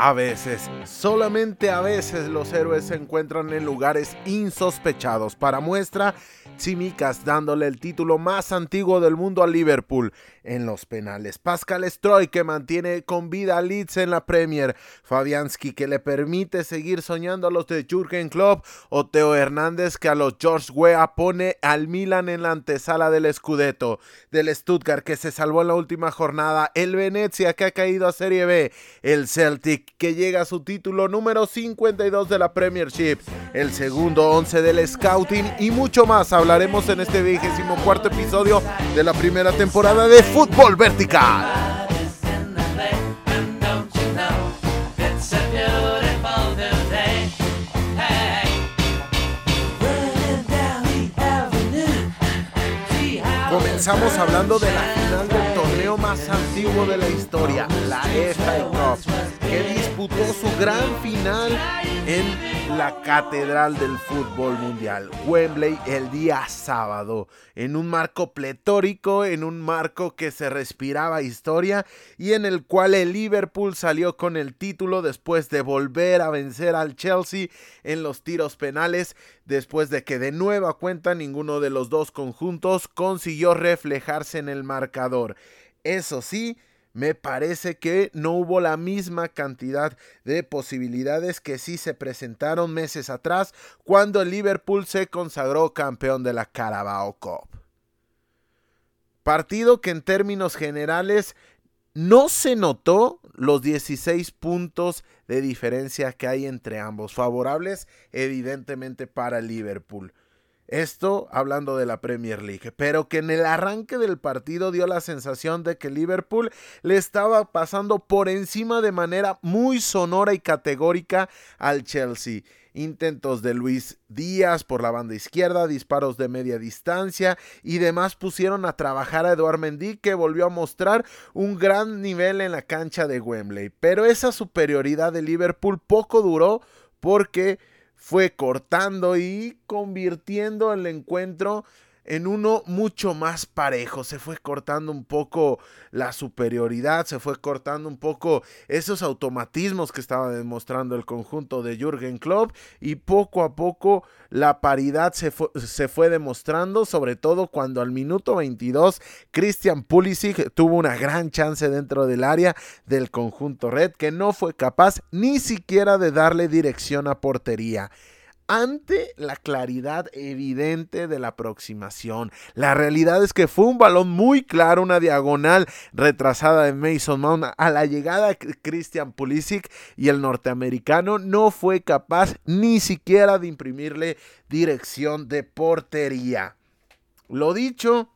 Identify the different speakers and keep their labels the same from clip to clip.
Speaker 1: A veces, solamente a veces los héroes se encuentran en lugares insospechados. Para muestra, Tsimikas dándole el título más antiguo del mundo a Liverpool en los penales. Pascal Stroy que mantiene con vida a Leeds en la Premier. Fabianski que le permite seguir soñando a los de Jürgen Klopp. O Teo Hernández que a los George Weah pone al Milan en la antesala del Scudetto. Del Stuttgart que se salvó en la última jornada. El Venezia que ha caído a Serie B. El Celtic que llega a su título número 52 de la Premiership, el segundo 11 del Scouting y mucho más hablaremos en este vigésimo cuarto episodio de la primera temporada de Fútbol Vertical. Comenzamos hablando de la final más antiguo de la historia, la FA Cup, que disputó su gran final en la Catedral del Fútbol Mundial, Wembley, el día sábado, en un marco pletórico, en un marco que se respiraba historia y en el cual el Liverpool salió con el título después de volver a vencer al Chelsea en los tiros penales, después de que de nueva cuenta ninguno de los dos conjuntos consiguió reflejarse en el marcador. Eso sí, me parece que no hubo la misma cantidad de posibilidades que sí se presentaron meses atrás cuando el Liverpool se consagró campeón de la Carabao Cup. Partido que en términos generales no se notó los 16 puntos de diferencia que hay entre ambos, favorables evidentemente para Liverpool. Esto hablando de la Premier League, pero que en el arranque del partido dio la sensación de que Liverpool le estaba pasando por encima de manera muy sonora y categórica al Chelsea. Intentos de Luis Díaz por la banda izquierda, disparos de media distancia y demás pusieron a trabajar a Eduard Mendy que volvió a mostrar un gran nivel en la cancha de Wembley. Pero esa superioridad de Liverpool poco duró porque fue cortando y convirtiendo el encuentro en uno mucho más parejo. Se fue cortando un poco la superioridad, se fue cortando un poco esos automatismos que estaba demostrando el conjunto de Jürgen Klopp y poco a poco la paridad se fue, se fue demostrando, sobre todo cuando al minuto 22 Christian Pulisic tuvo una gran chance dentro del área del conjunto red que no fue capaz ni siquiera de darle dirección a portería ante la claridad evidente de la aproximación. La realidad es que fue un balón muy claro, una diagonal retrasada de Mason Mount a la llegada de Christian Pulisic y el norteamericano no fue capaz ni siquiera de imprimirle dirección de portería. Lo dicho,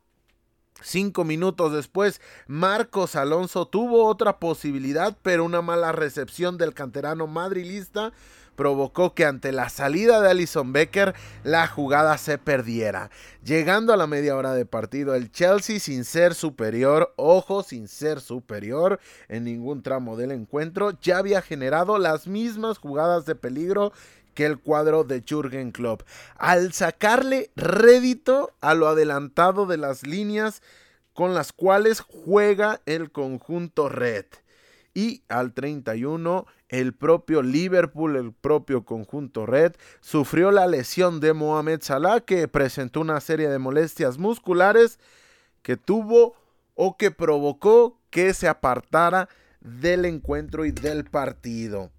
Speaker 1: Cinco minutos después, Marcos Alonso tuvo otra posibilidad, pero una mala recepción del canterano madrilista provocó que ante la salida de Alison Becker la jugada se perdiera. Llegando a la media hora de partido, el Chelsea sin ser superior, ojo, sin ser superior en ningún tramo del encuentro, ya había generado las mismas jugadas de peligro que el cuadro de Jürgen Klopp. Al sacarle rédito a lo adelantado de las líneas con las cuales juega el conjunto red. Y al 31 el propio Liverpool, el propio conjunto red, sufrió la lesión de Mohamed Salah que presentó una serie de molestias musculares que tuvo o que provocó que se apartara del encuentro y del partido.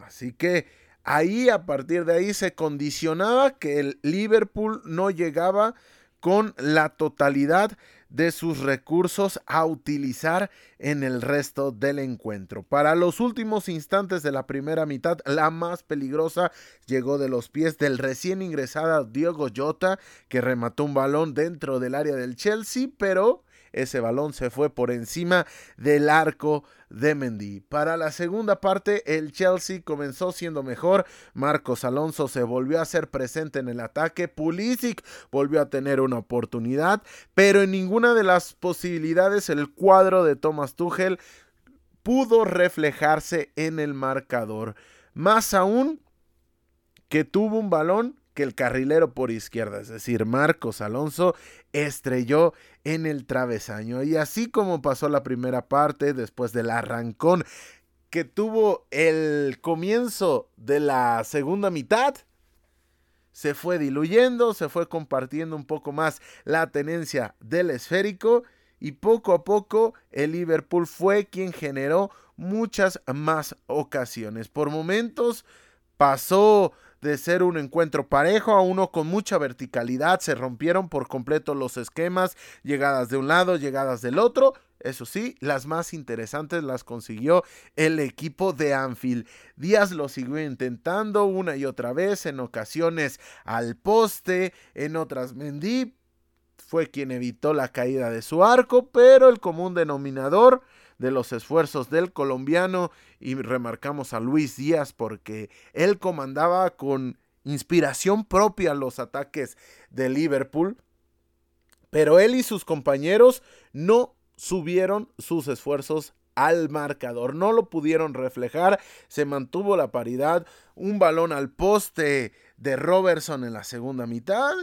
Speaker 1: Así que ahí a partir de ahí se condicionaba que el Liverpool no llegaba con la totalidad de sus recursos a utilizar en el resto del encuentro. Para los últimos instantes de la primera mitad, la más peligrosa llegó de los pies del recién ingresado Diego Jota, que remató un balón dentro del área del Chelsea, pero ese balón se fue por encima del arco de Mendy. Para la segunda parte, el Chelsea comenzó siendo mejor. Marcos Alonso se volvió a ser presente en el ataque. Pulisic volvió a tener una oportunidad, pero en ninguna de las posibilidades el cuadro de Thomas Tuchel pudo reflejarse en el marcador. Más aún que tuvo un balón que el carrilero por izquierda, es decir, Marcos Alonso, estrelló en el travesaño. Y así como pasó la primera parte, después del arrancón que tuvo el comienzo de la segunda mitad se fue diluyendo, se fue compartiendo un poco más la tenencia del esférico y poco a poco el Liverpool fue quien generó muchas más ocasiones. Por momentos pasó de ser un encuentro parejo a uno con mucha verticalidad, se rompieron por completo los esquemas, llegadas de un lado, llegadas del otro, eso sí, las más interesantes las consiguió el equipo de Anfield. Díaz lo siguió intentando una y otra vez, en ocasiones al poste, en otras Mendy fue quien evitó la caída de su arco, pero el común denominador de los esfuerzos del colombiano y remarcamos a Luis Díaz porque él comandaba con inspiración propia los ataques de Liverpool, pero él y sus compañeros no subieron sus esfuerzos al marcador. No lo pudieron reflejar, se mantuvo la paridad, un balón al poste de Robertson en la segunda mitad.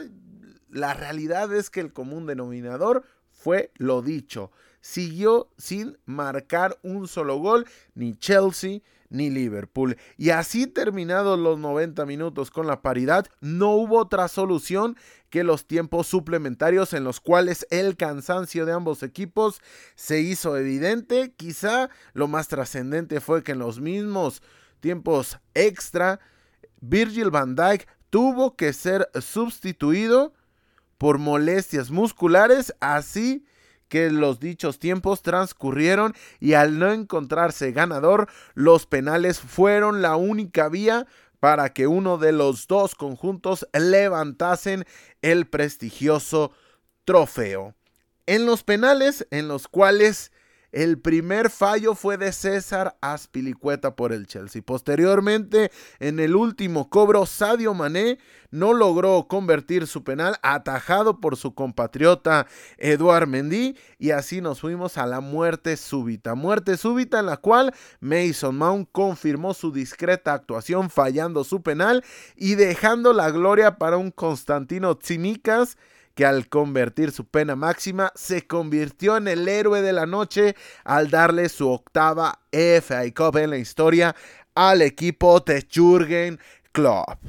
Speaker 1: La realidad es que el común denominador fue lo dicho. Siguió sin marcar un solo gol, ni Chelsea ni Liverpool. Y así terminados los 90 minutos con la paridad, no hubo otra solución que los tiempos suplementarios en los cuales el cansancio de ambos equipos se hizo evidente. Quizá lo más trascendente fue que en los mismos tiempos extra, Virgil van Dijk tuvo que ser sustituido por molestias musculares, así que los dichos tiempos transcurrieron y al no encontrarse ganador, los penales fueron la única vía para que uno de los dos conjuntos levantasen el prestigioso trofeo. En los penales en los cuales el primer fallo fue de César Aspilicueta por el Chelsea. Posteriormente, en el último cobro, Sadio Mané no logró convertir su penal atajado por su compatriota Eduard Mendy y así nos fuimos a la muerte súbita. Muerte súbita en la cual Mason Mount confirmó su discreta actuación fallando su penal y dejando la gloria para un Constantino Tsimikas que al convertir su pena máxima se convirtió en el héroe de la noche al darle su octava FA Cup en la historia al equipo Jürgen Klopp.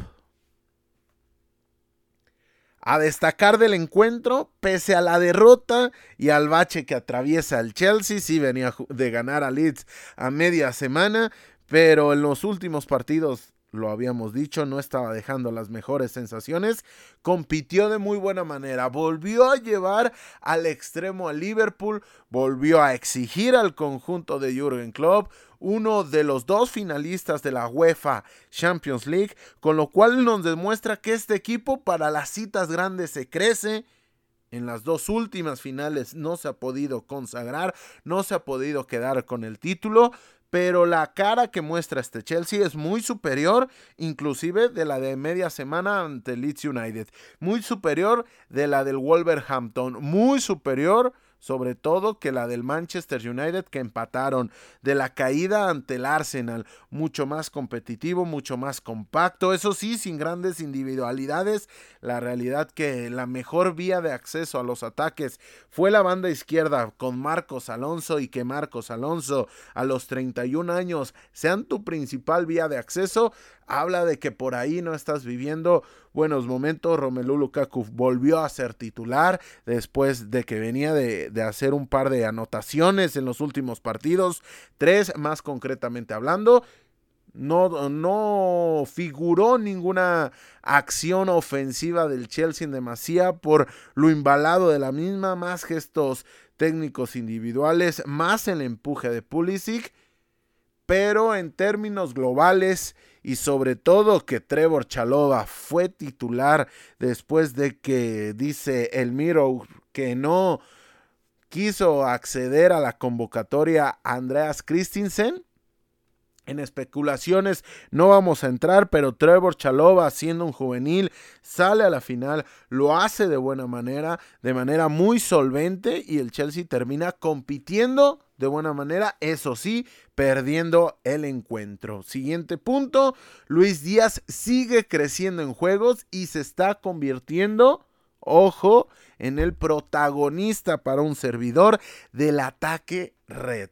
Speaker 1: A destacar del encuentro, pese a la derrota y al bache que atraviesa el Chelsea, sí venía de ganar a Leeds a media semana, pero en los últimos partidos lo habíamos dicho, no estaba dejando las mejores sensaciones, compitió de muy buena manera, volvió a llevar al extremo a Liverpool, volvió a exigir al conjunto de Jürgen Klopp, uno de los dos finalistas de la UEFA Champions League, con lo cual nos demuestra que este equipo para las citas grandes se crece. En las dos últimas finales no se ha podido consagrar, no se ha podido quedar con el título, pero la cara que muestra este Chelsea es muy superior, inclusive de la de media semana ante Leeds United, muy superior de la del Wolverhampton, muy superior sobre todo que la del Manchester United que empataron, de la caída ante el Arsenal, mucho más competitivo, mucho más compacto, eso sí, sin grandes individualidades, la realidad que la mejor vía de acceso a los ataques fue la banda izquierda con Marcos Alonso y que Marcos Alonso a los 31 años sean tu principal vía de acceso, habla de que por ahí no estás viviendo buenos momentos. Romelu Lukaku volvió a ser titular después de que venía de, hacer un par de anotaciones en los últimos partidos, tres más concretamente hablando. No, no, figuró ninguna acción ofensiva del Chelsea en demasía por lo embalado de la misma, más gestos técnicos individuales, más el empuje de Pulisic, pero en términos globales y sobre todo que Trevor Chalova fue titular después de que dice el Miro que no quiso acceder a la convocatoria Andreas Christensen. En especulaciones no vamos a entrar, pero Trevor Chalova, siendo un juvenil, sale a la final, lo hace de buena manera, de manera muy solvente y el Chelsea termina compitiendo de buena manera, eso sí, perdiendo el encuentro. Siguiente punto, Luis Díaz sigue creciendo en juegos y se está convirtiendo, ojo, en el protagonista para un servidor del ataque red.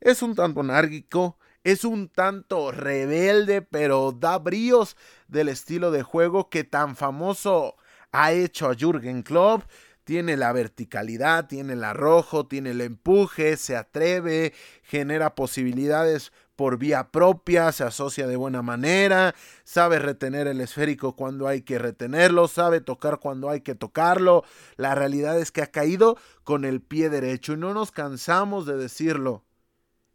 Speaker 1: Es un tanto anárquico, es un tanto rebelde, pero da bríos del estilo de juego que tan famoso ha hecho a Jürgen Klopp. Tiene la verticalidad, tiene el arrojo, tiene el empuje, se atreve, genera posibilidades por vía propia, se asocia de buena manera, sabe retener el esférico cuando hay que retenerlo, sabe tocar cuando hay que tocarlo. La realidad es que ha caído con el pie derecho y no nos cansamos de decirlo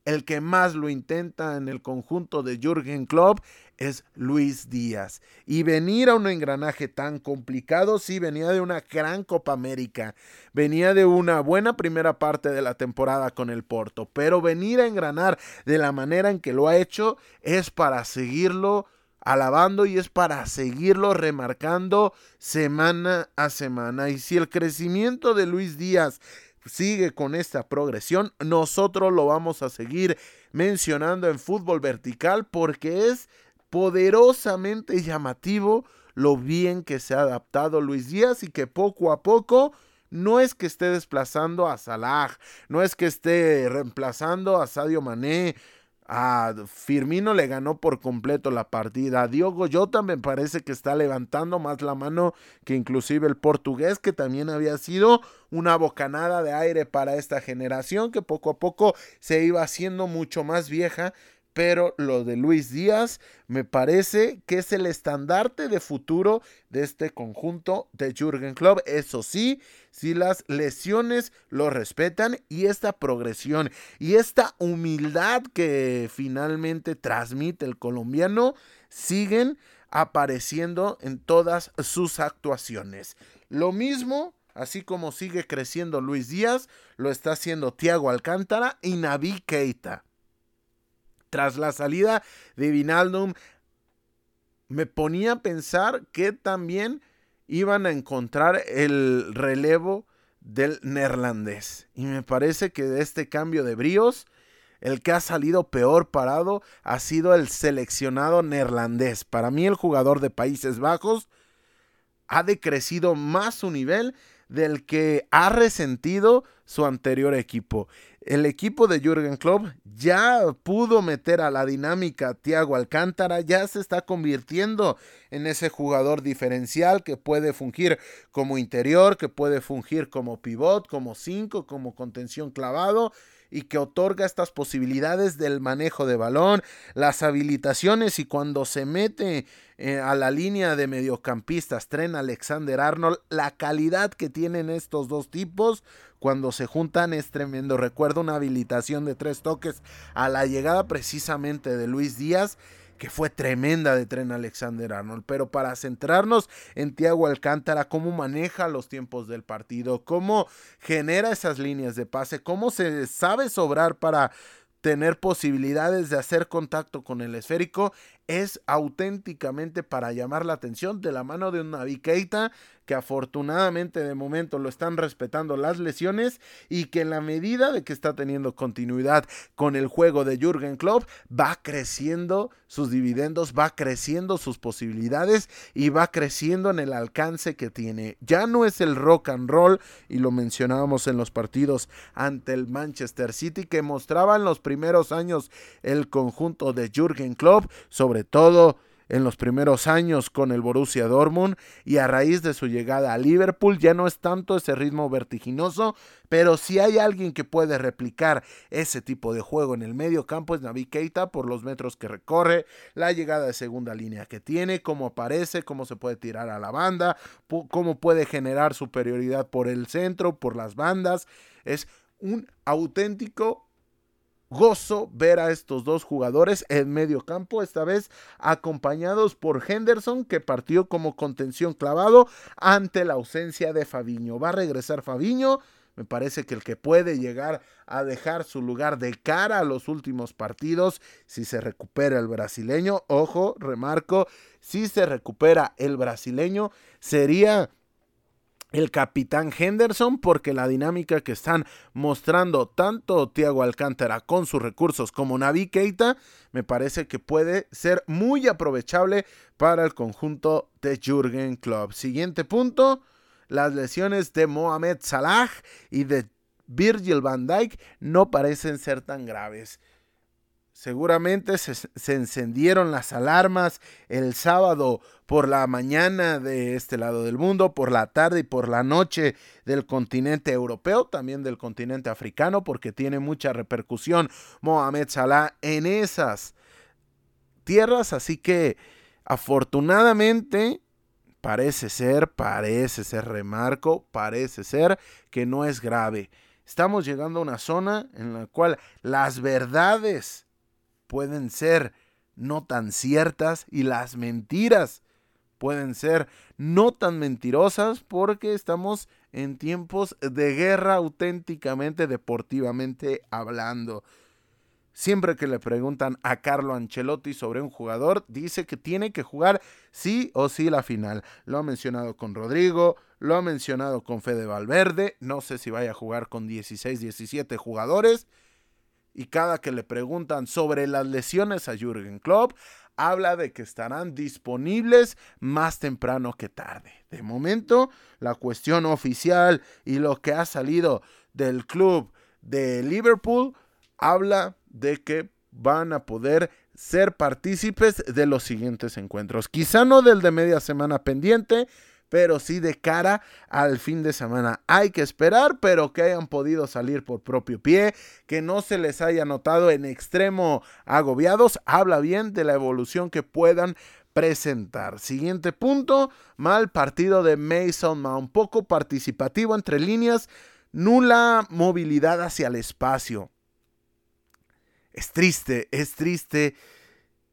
Speaker 1: el que más lo intenta en el conjunto de Jürgen Klopp es Luis Díaz. Y venir a un engranaje tan complicado, sí, venía de una gran Copa América, venía de una buena primera parte de la temporada con el Porto, pero venir a engranar de la manera en que lo ha hecho es para seguirlo alabando y es para seguirlo remarcando semana a semana. Y si el crecimiento de Luis Díaz sigue con esta progresión, nosotros lo vamos a seguir mencionando en fútbol vertical porque es poderosamente llamativo lo bien que se ha adaptado Luis Díaz y que poco a poco no es que esté desplazando a Salah, no es que esté reemplazando a Sadio Mané, a Firmino le ganó por completo la partida. A Diogo Jota me parece que está levantando más la mano que inclusive el portugués, que también había sido una bocanada de aire para esta generación, que poco a poco se iba haciendo mucho más vieja pero lo de Luis Díaz me parece que es el estandarte de futuro de este conjunto de Jürgen Klopp. Eso sí, si las lesiones lo respetan y esta progresión y esta humildad que finalmente transmite el colombiano siguen apareciendo en todas sus actuaciones. Lo mismo así como sigue creciendo Luis Díaz, lo está haciendo Thiago Alcántara y Naví Keita. Tras la salida de Vinaldum, me ponía a pensar que también iban a encontrar el relevo del neerlandés. Y me parece que de este cambio de bríos, el que ha salido peor parado ha sido el seleccionado neerlandés. Para mí el jugador de Países Bajos ha decrecido más su nivel del que ha resentido su anterior equipo. El equipo de Jürgen Klopp ya pudo meter a la dinámica Thiago Alcántara, ya se está convirtiendo en ese jugador diferencial que puede fungir como interior, que puede fungir como pivot, como cinco, como contención clavado y que otorga estas posibilidades del manejo de balón, las habilitaciones y cuando se mete eh, a la línea de mediocampistas, Tren Alexander Arnold, la calidad que tienen estos dos tipos cuando se juntan es tremendo. Recuerdo una habilitación de tres toques a la llegada precisamente de Luis Díaz que fue tremenda de tren Alexander Arnold. Pero para centrarnos en Tiago Alcántara, cómo maneja los tiempos del partido, cómo genera esas líneas de pase, cómo se sabe sobrar para tener posibilidades de hacer contacto con el esférico es auténticamente para llamar la atención de la mano de una Keita que afortunadamente de momento lo están respetando las lesiones y que en la medida de que está teniendo continuidad con el juego de Jürgen Klopp va creciendo sus dividendos, va creciendo sus posibilidades y va creciendo en el alcance que tiene. Ya no es el rock and roll y lo mencionábamos en los partidos ante el Manchester City que mostraba en los primeros años el conjunto de Jürgen Klopp sobre todo en los primeros años con el Borussia Dortmund y a raíz de su llegada a Liverpool ya no es tanto ese ritmo vertiginoso, pero si hay alguien que puede replicar ese tipo de juego en el medio campo es Navi Keita por los metros que recorre, la llegada de segunda línea que tiene, cómo aparece, cómo se puede tirar a la banda, cómo puede generar superioridad por el centro, por las bandas, es un auténtico gozo ver a estos dos jugadores en medio campo, esta vez acompañados por Henderson, que partió como contención clavado ante la ausencia de Fabiño. Va a regresar Fabiño. Me parece que el que puede llegar a dejar su lugar de cara a los últimos partidos, si se recupera el brasileño, ojo, remarco, si se recupera el brasileño, sería el capitán Henderson porque la dinámica que están mostrando tanto Thiago Alcántara con sus recursos como Navi Keita me parece que puede ser muy aprovechable para el conjunto de Jürgen Klopp. Siguiente punto, las lesiones de Mohamed Salah y de Virgil van Dijk no parecen ser tan graves. Seguramente se, encendieron las alarmas el sábado por la mañana de este lado del mundo, por la tarde y por la noche del continente europeo, también del continente africano, porque tiene mucha repercusión Mohamed Salah en esas tierras. Así que afortunadamente parece ser, parece ser remarco, parece ser que no es grave. Estamos llegando a una zona en la cual las verdades pueden ser no tan ciertas y las mentiras pueden ser no tan mentirosas porque estamos en tiempos de guerra auténticamente deportivamente hablando. Siempre que le preguntan a Carlo Ancelotti sobre un jugador, dice que tiene que jugar sí o sí la final. Lo ha mencionado con Rodrigo, lo ha mencionado con Fede Valverde, no sé si vaya a jugar con 16, 17 jugadores, y cada que le preguntan sobre las lesiones a Jürgen Klopp, habla de que estarán disponibles más temprano que tarde. De momento, la cuestión oficial y lo que ha salido del club de Liverpool habla de que van a poder ser partícipes de los siguientes encuentros. Quizá no del de media semana pendiente, pero sí de cara al fin de semana. Hay que esperar, pero que hayan podido salir por propio pie, que no se les haya notado en extremo agobiados, habla bien de la evolución que puedan presentar. Siguiente punto, mal partido de Mason Mount, poco participativo entre líneas, nula movilidad hacia el espacio. Es triste, es triste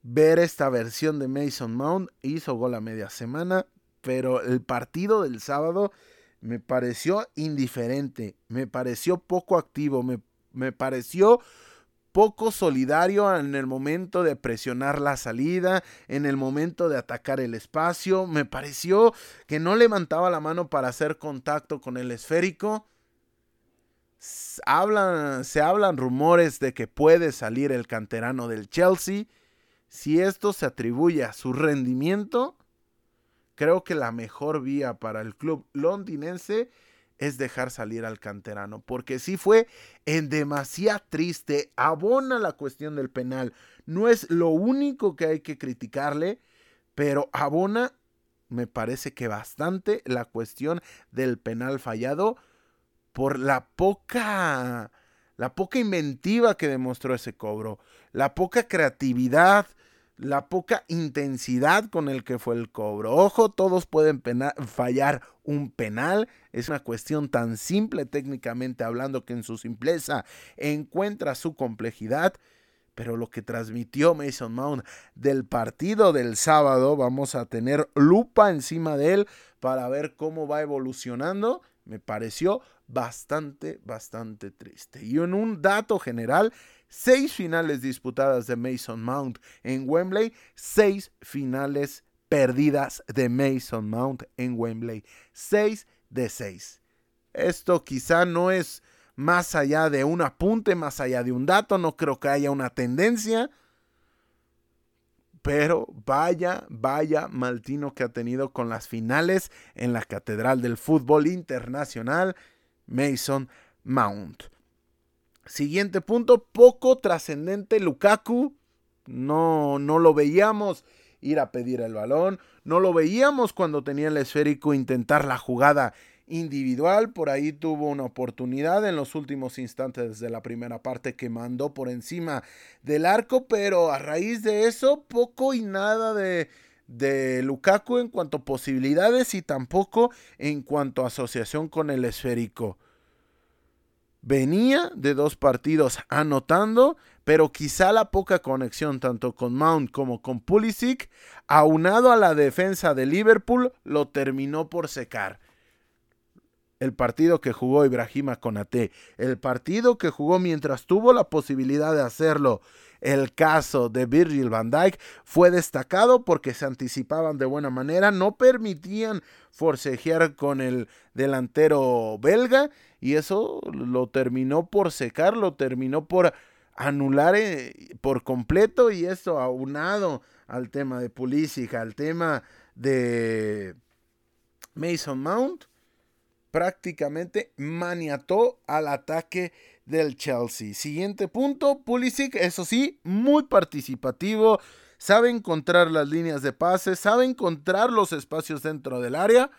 Speaker 1: ver esta versión de Mason Mount. Hizo gol a media semana pero el partido del sábado me pareció indiferente, me pareció poco activo, me, me pareció poco solidario en el momento de presionar la salida, en el momento de atacar el espacio. Me pareció que no levantaba la mano para hacer contacto con el esférico. Hablan, se hablan rumores de que puede salir el canterano del Chelsea. Si esto se atribuye a su rendimiento, Creo que la mejor vía para el club londinense es dejar salir al canterano, porque si fue en demasía triste, abona la cuestión del penal, no es lo único que hay que criticarle, pero abona, me parece que bastante, la cuestión del penal fallado por la poca, la poca inventiva que demostró ese cobro, la poca creatividad, la poca intensidad con el que fue el cobro. Ojo, todos pueden fallar un penal. Es una cuestión tan simple técnicamente hablando que en su simpleza encuentra su complejidad. Pero lo que transmitió Mason Mount del partido del sábado, vamos a tener lupa encima de él para ver cómo va evolucionando. Me pareció bastante, bastante triste. Y en un dato general, seis finales disputadas de Mason Mount en Wembley, seis finales perdidas de Mason Mount en Wembley. Seis de seis. Esto quizá no es más allá de un apunte, más allá de un dato, no creo que haya una tendencia. Pero vaya, vaya Maltino que ha tenido con las finales en la Catedral del Fútbol Internacional, Mason Mount. Siguiente punto, poco trascendente Lukaku. No, no lo veíamos ir a pedir el balón. No lo veíamos cuando tenía el esférico intentar la jugada individual. Por ahí tuvo una oportunidad en los últimos instantes de la primera parte que mandó por encima del arco. Pero a raíz de eso, poco y nada de, de Lukaku en cuanto a posibilidades y tampoco en cuanto a asociación con el esférico venía de dos partidos anotando, pero quizá la poca conexión tanto con Mount como con Pulisic, aunado a la defensa de Liverpool, lo terminó por secar. El partido que jugó Ibrahima Konate, el partido que jugó mientras tuvo la posibilidad de hacerlo el caso de Virgil van Dijk fue destacado porque se anticipaban de buena manera, no permitían forcejear con el delantero belga y eso lo terminó por secar, lo terminó por anular eh, por completo y eso aunado al tema de Pulisic, al tema de Mason Mount, prácticamente maniató al ataque del Chelsea. Siguiente punto, Pulisic, eso sí, muy participativo, sabe encontrar las líneas de pase, sabe encontrar los espacios dentro del área,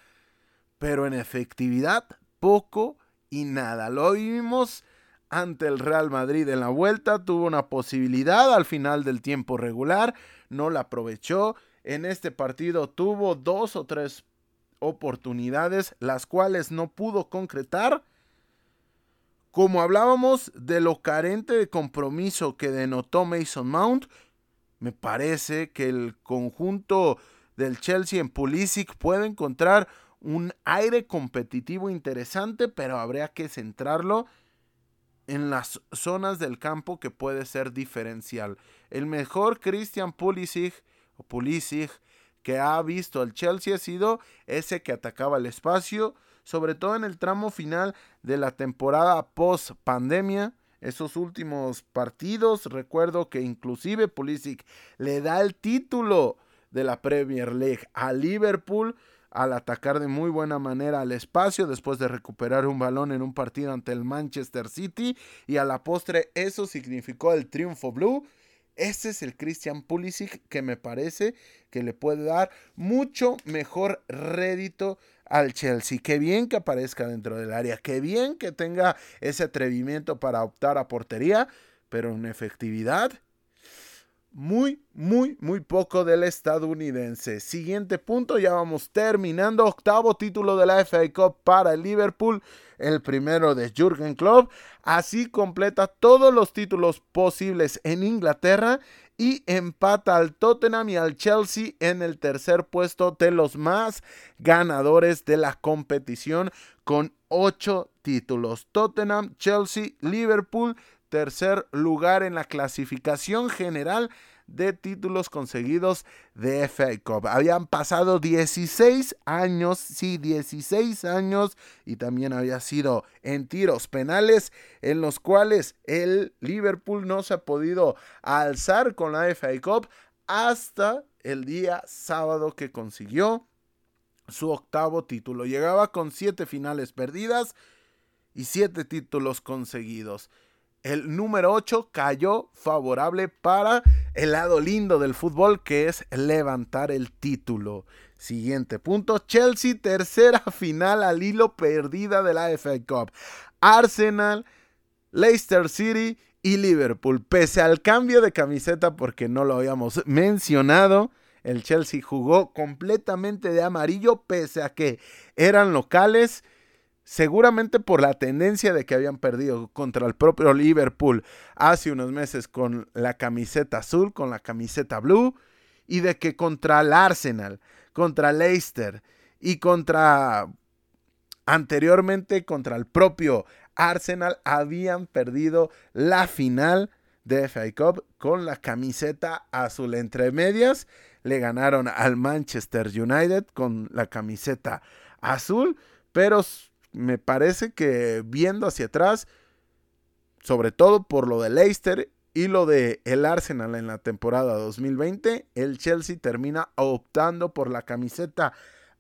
Speaker 1: pero en efectividad poco y nada. Lo vimos ante el Real Madrid en la vuelta, tuvo una posibilidad al final del tiempo regular, no la aprovechó. En este partido tuvo dos o tres oportunidades, las cuales no pudo concretar. Como hablábamos de lo carente de compromiso que denotó Mason Mount, me parece que el conjunto del Chelsea en Pulisic puede encontrar un aire competitivo interesante, pero habría que centrarlo en las zonas del campo que puede ser diferencial. El mejor Christian Pulisic o Pulisic que ha visto el Chelsea ha sido ese que atacaba el espacio, sobre todo en el tramo final de la temporada post pandemia. Esos últimos partidos, recuerdo que inclusive Pulisic le da el título de la Premier League a Liverpool al atacar de muy buena manera al espacio después de recuperar un balón en un partido ante el Manchester City y a la postre eso significó el triunfo blue. Ese es el Christian Pulisic que me parece que le puede dar mucho mejor rédito al Chelsea. Qué bien que aparezca dentro del área, qué bien que tenga ese atrevimiento para optar a portería, pero en efectividad muy, muy, muy poco del estadounidense. Siguiente punto, ya vamos terminando. Octavo título de la FA Cup para el Liverpool, el primero de Jürgen Klopp. Así completa todos los títulos posibles en Inglaterra y empata al Tottenham y al Chelsea en el tercer puesto de los más ganadores de la competición con ocho títulos. Tottenham, Chelsea, Liverpool tercer lugar en la clasificación general de títulos conseguidos de FA Cup. Habían pasado 16 años, sí, 16 años, y también había sido en tiros penales en los cuales el Liverpool no se ha podido alzar con la FA Cup hasta el día sábado que consiguió su octavo título. Llegaba con siete finales perdidas y siete títulos conseguidos. El número 8 cayó favorable para el lado lindo del fútbol, que es levantar el título. Siguiente punto, Chelsea, tercera final al hilo perdida de la FA Cup. Arsenal, Leicester City y Liverpool. Pese al cambio de camiseta, porque no lo habíamos mencionado, el Chelsea jugó completamente de amarillo, pese a que eran locales seguramente por la tendencia de que habían perdido contra el propio Liverpool hace unos meses con la camiseta azul, con la camiseta blue, y de que contra el Arsenal, contra Leicester y contra anteriormente contra el propio Arsenal habían perdido la final de FA Cup con la camiseta azul entre medias. Le ganaron al Manchester United con la camiseta azul, pero me parece que viendo hacia atrás, sobre todo por lo de Leicester y lo de el Arsenal en la temporada 2020, el Chelsea termina optando por la camiseta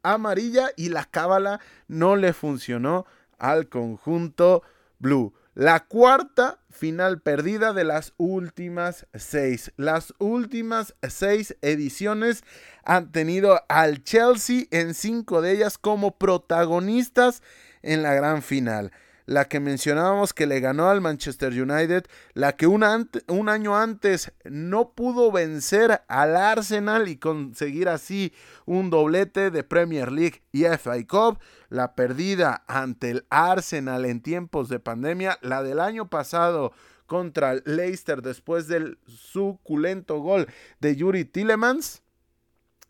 Speaker 1: amarilla y la cábala no le funcionó al conjunto blue. La cuarta final perdida de las últimas seis. Las últimas seis ediciones han tenido al Chelsea en cinco de ellas como protagonistas en la gran final. La que mencionábamos que le ganó al Manchester United, la que un, un año antes no pudo vencer al Arsenal y conseguir así un doblete de Premier League y FA Cup, la perdida ante el Arsenal en tiempos de pandemia, la del año pasado contra el Leicester después del suculento gol de Yuri Tillemans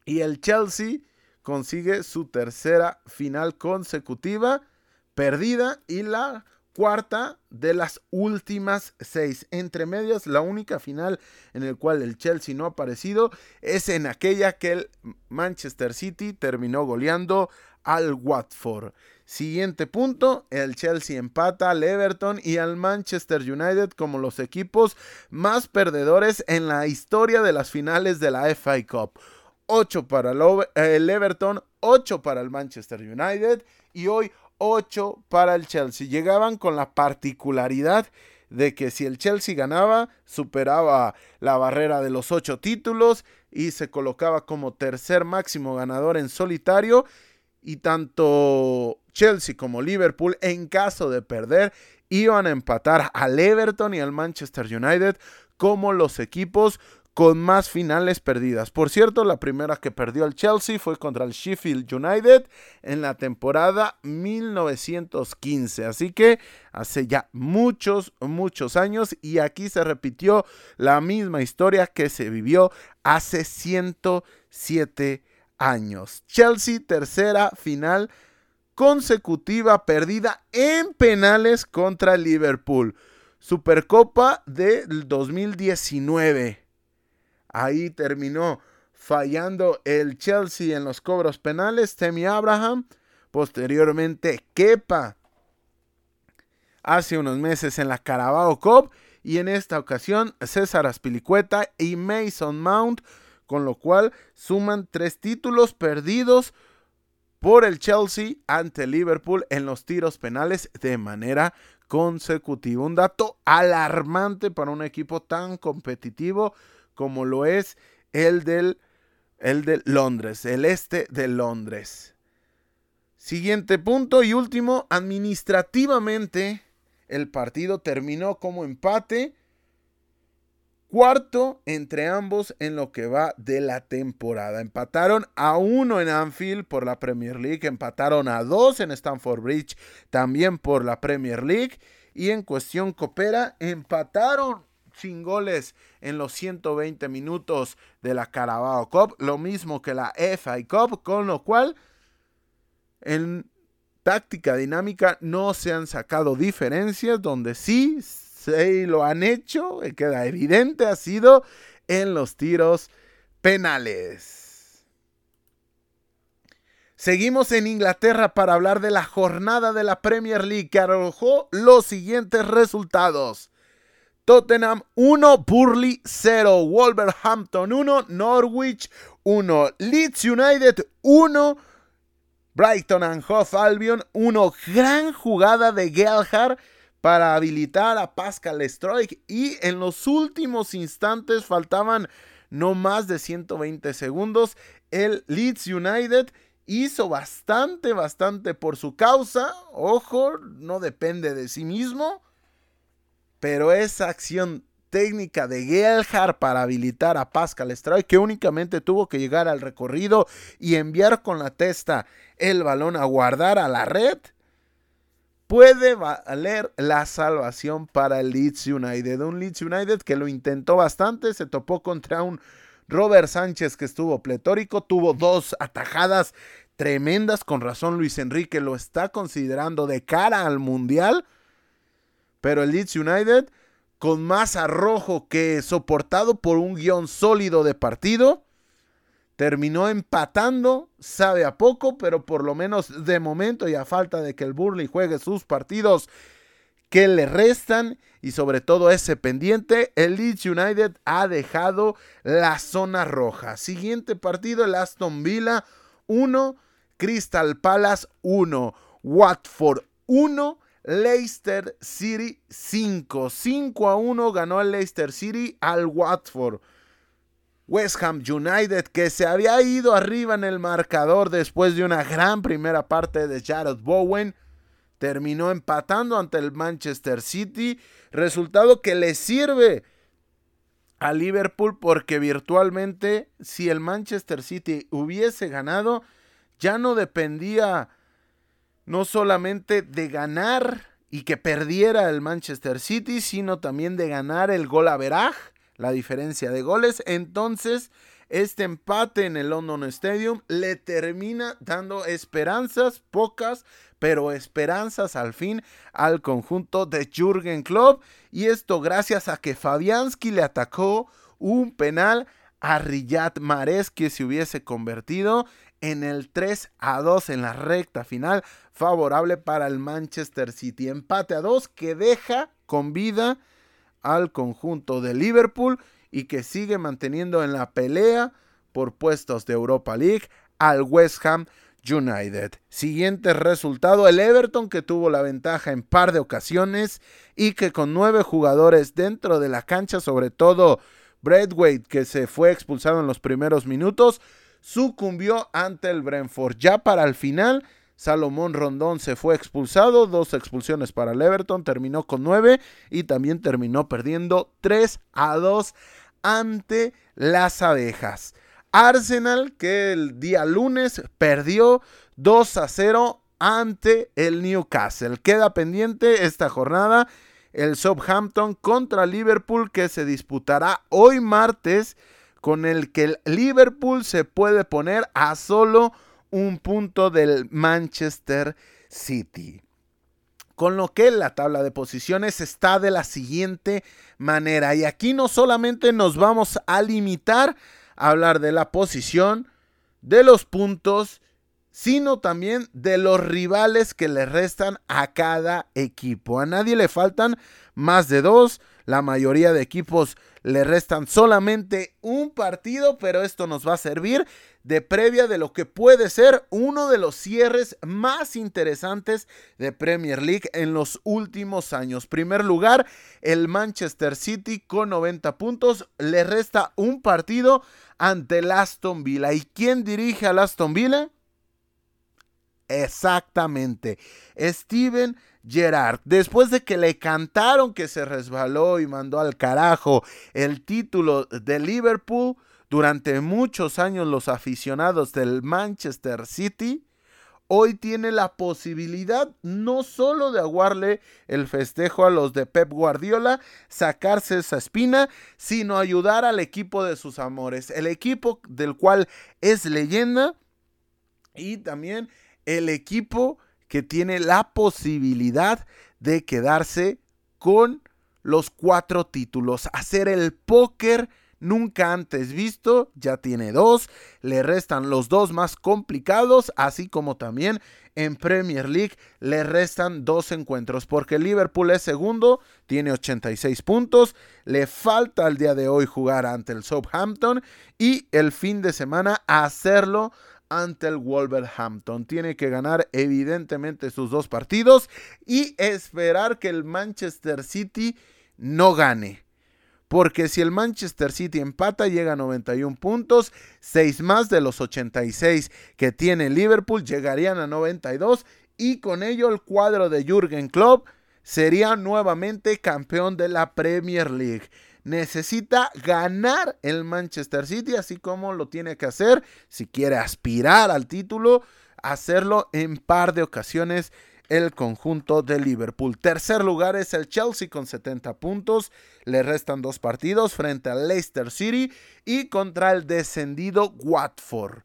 Speaker 1: y el Chelsea consigue su tercera final consecutiva perdida y la cuarta de las últimas seis. Entre medias, la única final en la cual el Chelsea no ha aparecido es en aquella que el Manchester City terminó goleando al Watford. Siguiente punto, el Chelsea empata al Everton y al Manchester United como los equipos más perdedores en la historia de las finales de la FA Cup. 8 para el Everton, 8 para el Manchester United y hoy 8 para el Chelsea. Llegaban con la particularidad de que si el Chelsea ganaba, superaba la barrera de los 8 títulos y se colocaba como tercer máximo ganador en solitario. Y tanto Chelsea como Liverpool, en caso de perder, iban a empatar al Everton y al Manchester United como los equipos con más finales perdidas. Por cierto, la primera que perdió el Chelsea fue contra el Sheffield United en la temporada 1915. Así que hace ya muchos, muchos años y aquí se repitió la misma historia que se vivió hace 107 años. Chelsea, tercera final consecutiva perdida en penales contra Liverpool. Supercopa del 2019. Ahí terminó fallando el Chelsea en los cobros penales. Temi Abraham. Posteriormente, Kepa. Hace unos meses en la Carabao Cup. Y en esta ocasión, César Aspilicueta y Mason Mount. Con lo cual suman tres títulos perdidos por el Chelsea ante Liverpool en los tiros penales de manera consecutiva. Un dato alarmante para un equipo tan competitivo como lo es el del, el de Londres, el este de Londres. Siguiente punto y último, administrativamente el partido terminó como empate. Cuarto entre ambos en lo que va de la temporada. Empataron a uno en Anfield por la Premier League, empataron a dos en Stamford Bridge también por la Premier League y en cuestión coopera empataron sin goles en los 120 minutos de la Carabao Cup, lo mismo que la FA Cup, con lo cual en táctica dinámica no se han sacado diferencias, donde sí se lo han hecho, queda evidente, ha sido en los tiros penales. Seguimos en Inglaterra para hablar de la jornada de la Premier League que arrojó los siguientes resultados. Tottenham 1, Burley 0, Wolverhampton 1, Norwich 1, Leeds United 1, Brighton and Hove Albion 1. Gran jugada de Gelhard para habilitar a Pascal Stroik y en los últimos instantes faltaban no más de 120 segundos. El Leeds United hizo bastante, bastante por su causa. Ojo, no depende de sí mismo pero esa acción técnica de Gelhard para habilitar a Pascal Strike, que únicamente tuvo que llegar al recorrido y enviar con la testa el balón a guardar a la red, puede valer la salvación para el Leeds United. Un Leeds United que lo intentó bastante, se topó contra un Robert Sánchez que estuvo pletórico, tuvo dos atajadas tremendas, con razón Luis Enrique lo está considerando de cara al Mundial pero el Leeds United, con más arrojo que soportado por un guion sólido de partido, terminó empatando, sabe a poco, pero por lo menos de momento y a falta de que el Burley juegue sus partidos que le restan y sobre todo ese pendiente, el Leeds United ha dejado la zona roja. Siguiente partido, el Aston Villa 1, Crystal Palace 1, Watford 1, Leicester City 5. 5 a 1 ganó el Leicester City al Watford. West Ham United, que se había ido arriba en el marcador después de una gran primera parte de Jared Bowen, terminó empatando ante el Manchester City. Resultado que le sirve a Liverpool porque virtualmente si el Manchester City hubiese ganado, ya no dependía no solamente de ganar y que perdiera el Manchester City, sino también de ganar el gol a veraj, la diferencia de goles. Entonces, este empate en el London Stadium le termina dando esperanzas, pocas, pero esperanzas al fin al conjunto de Jürgen Klopp. Y esto gracias a que Fabianski le atacó un penal a Riyad Mahrez que se hubiese convertido en el 3 a 2 en la recta final, favorable para el Manchester City. Empate a 2 que deja con vida al conjunto de Liverpool y que sigue manteniendo en la pelea por puestos de Europa League al West Ham United. Siguiente resultado, el Everton que tuvo la ventaja en par de ocasiones y que con nueve jugadores dentro de la cancha, sobre todo Bradwaite que se fue expulsado en los primeros minutos, sucumbió ante el Brentford. Ya para el final, Salomón Rondón se fue expulsado, dos expulsiones para el Everton, terminó con nueve y también terminó perdiendo 3 a 2 ante las abejas. Arsenal que el día lunes perdió 2 a 0 ante el Newcastle. Queda pendiente esta jornada el Southampton contra Liverpool que se disputará hoy martes con el que el Liverpool se puede poner a solo un punto del Manchester City. Con lo que la tabla de posiciones está de la siguiente manera. Y aquí no solamente nos vamos a limitar hablar de la posición, de los puntos, sino también de los rivales que le restan a cada equipo. A nadie le faltan más de dos. La mayoría de equipos le restan solamente un partido, pero esto nos va a servir de previa de lo que puede ser uno de los cierres más interesantes de Premier League en los últimos años. Primer lugar, el Manchester City con 90 puntos, le resta un partido ante el Aston Villa. ¿Y quién dirige al Aston Villa? Exactamente. Steven Gerrard, después de que le cantaron que se resbaló y mandó al carajo el título de Liverpool, durante muchos años los aficionados del Manchester City, hoy tiene la posibilidad no solo de aguarle el festejo a los de Pep Guardiola, sacarse esa espina, sino ayudar al equipo de sus amores, el equipo del cual es leyenda y también el equipo que tiene la posibilidad de quedarse con los cuatro títulos, hacer el póker nunca antes visto, ya tiene dos, le restan los dos más complicados, así como también en Premier League le restan dos encuentros, porque Liverpool es segundo, tiene 86 puntos, le falta el día de hoy jugar ante el Southampton y el fin de semana hacerlo ante el Wolverhampton. Tiene que ganar evidentemente sus dos partidos y esperar que el Manchester City no gane. Porque si el Manchester City empata, llega a 91 puntos, 6 más de los 86 que tiene Liverpool llegarían a 92 y con ello el cuadro de Jürgen Klopp sería nuevamente campeón de la Premier League necesita ganar el Manchester City, así como lo tiene que hacer si quiere aspirar al título, hacerlo en par de ocasiones el conjunto de Liverpool. Tercer lugar es el Chelsea con 70 puntos. Le restan dos partidos frente al Leicester City y contra el descendido Watford.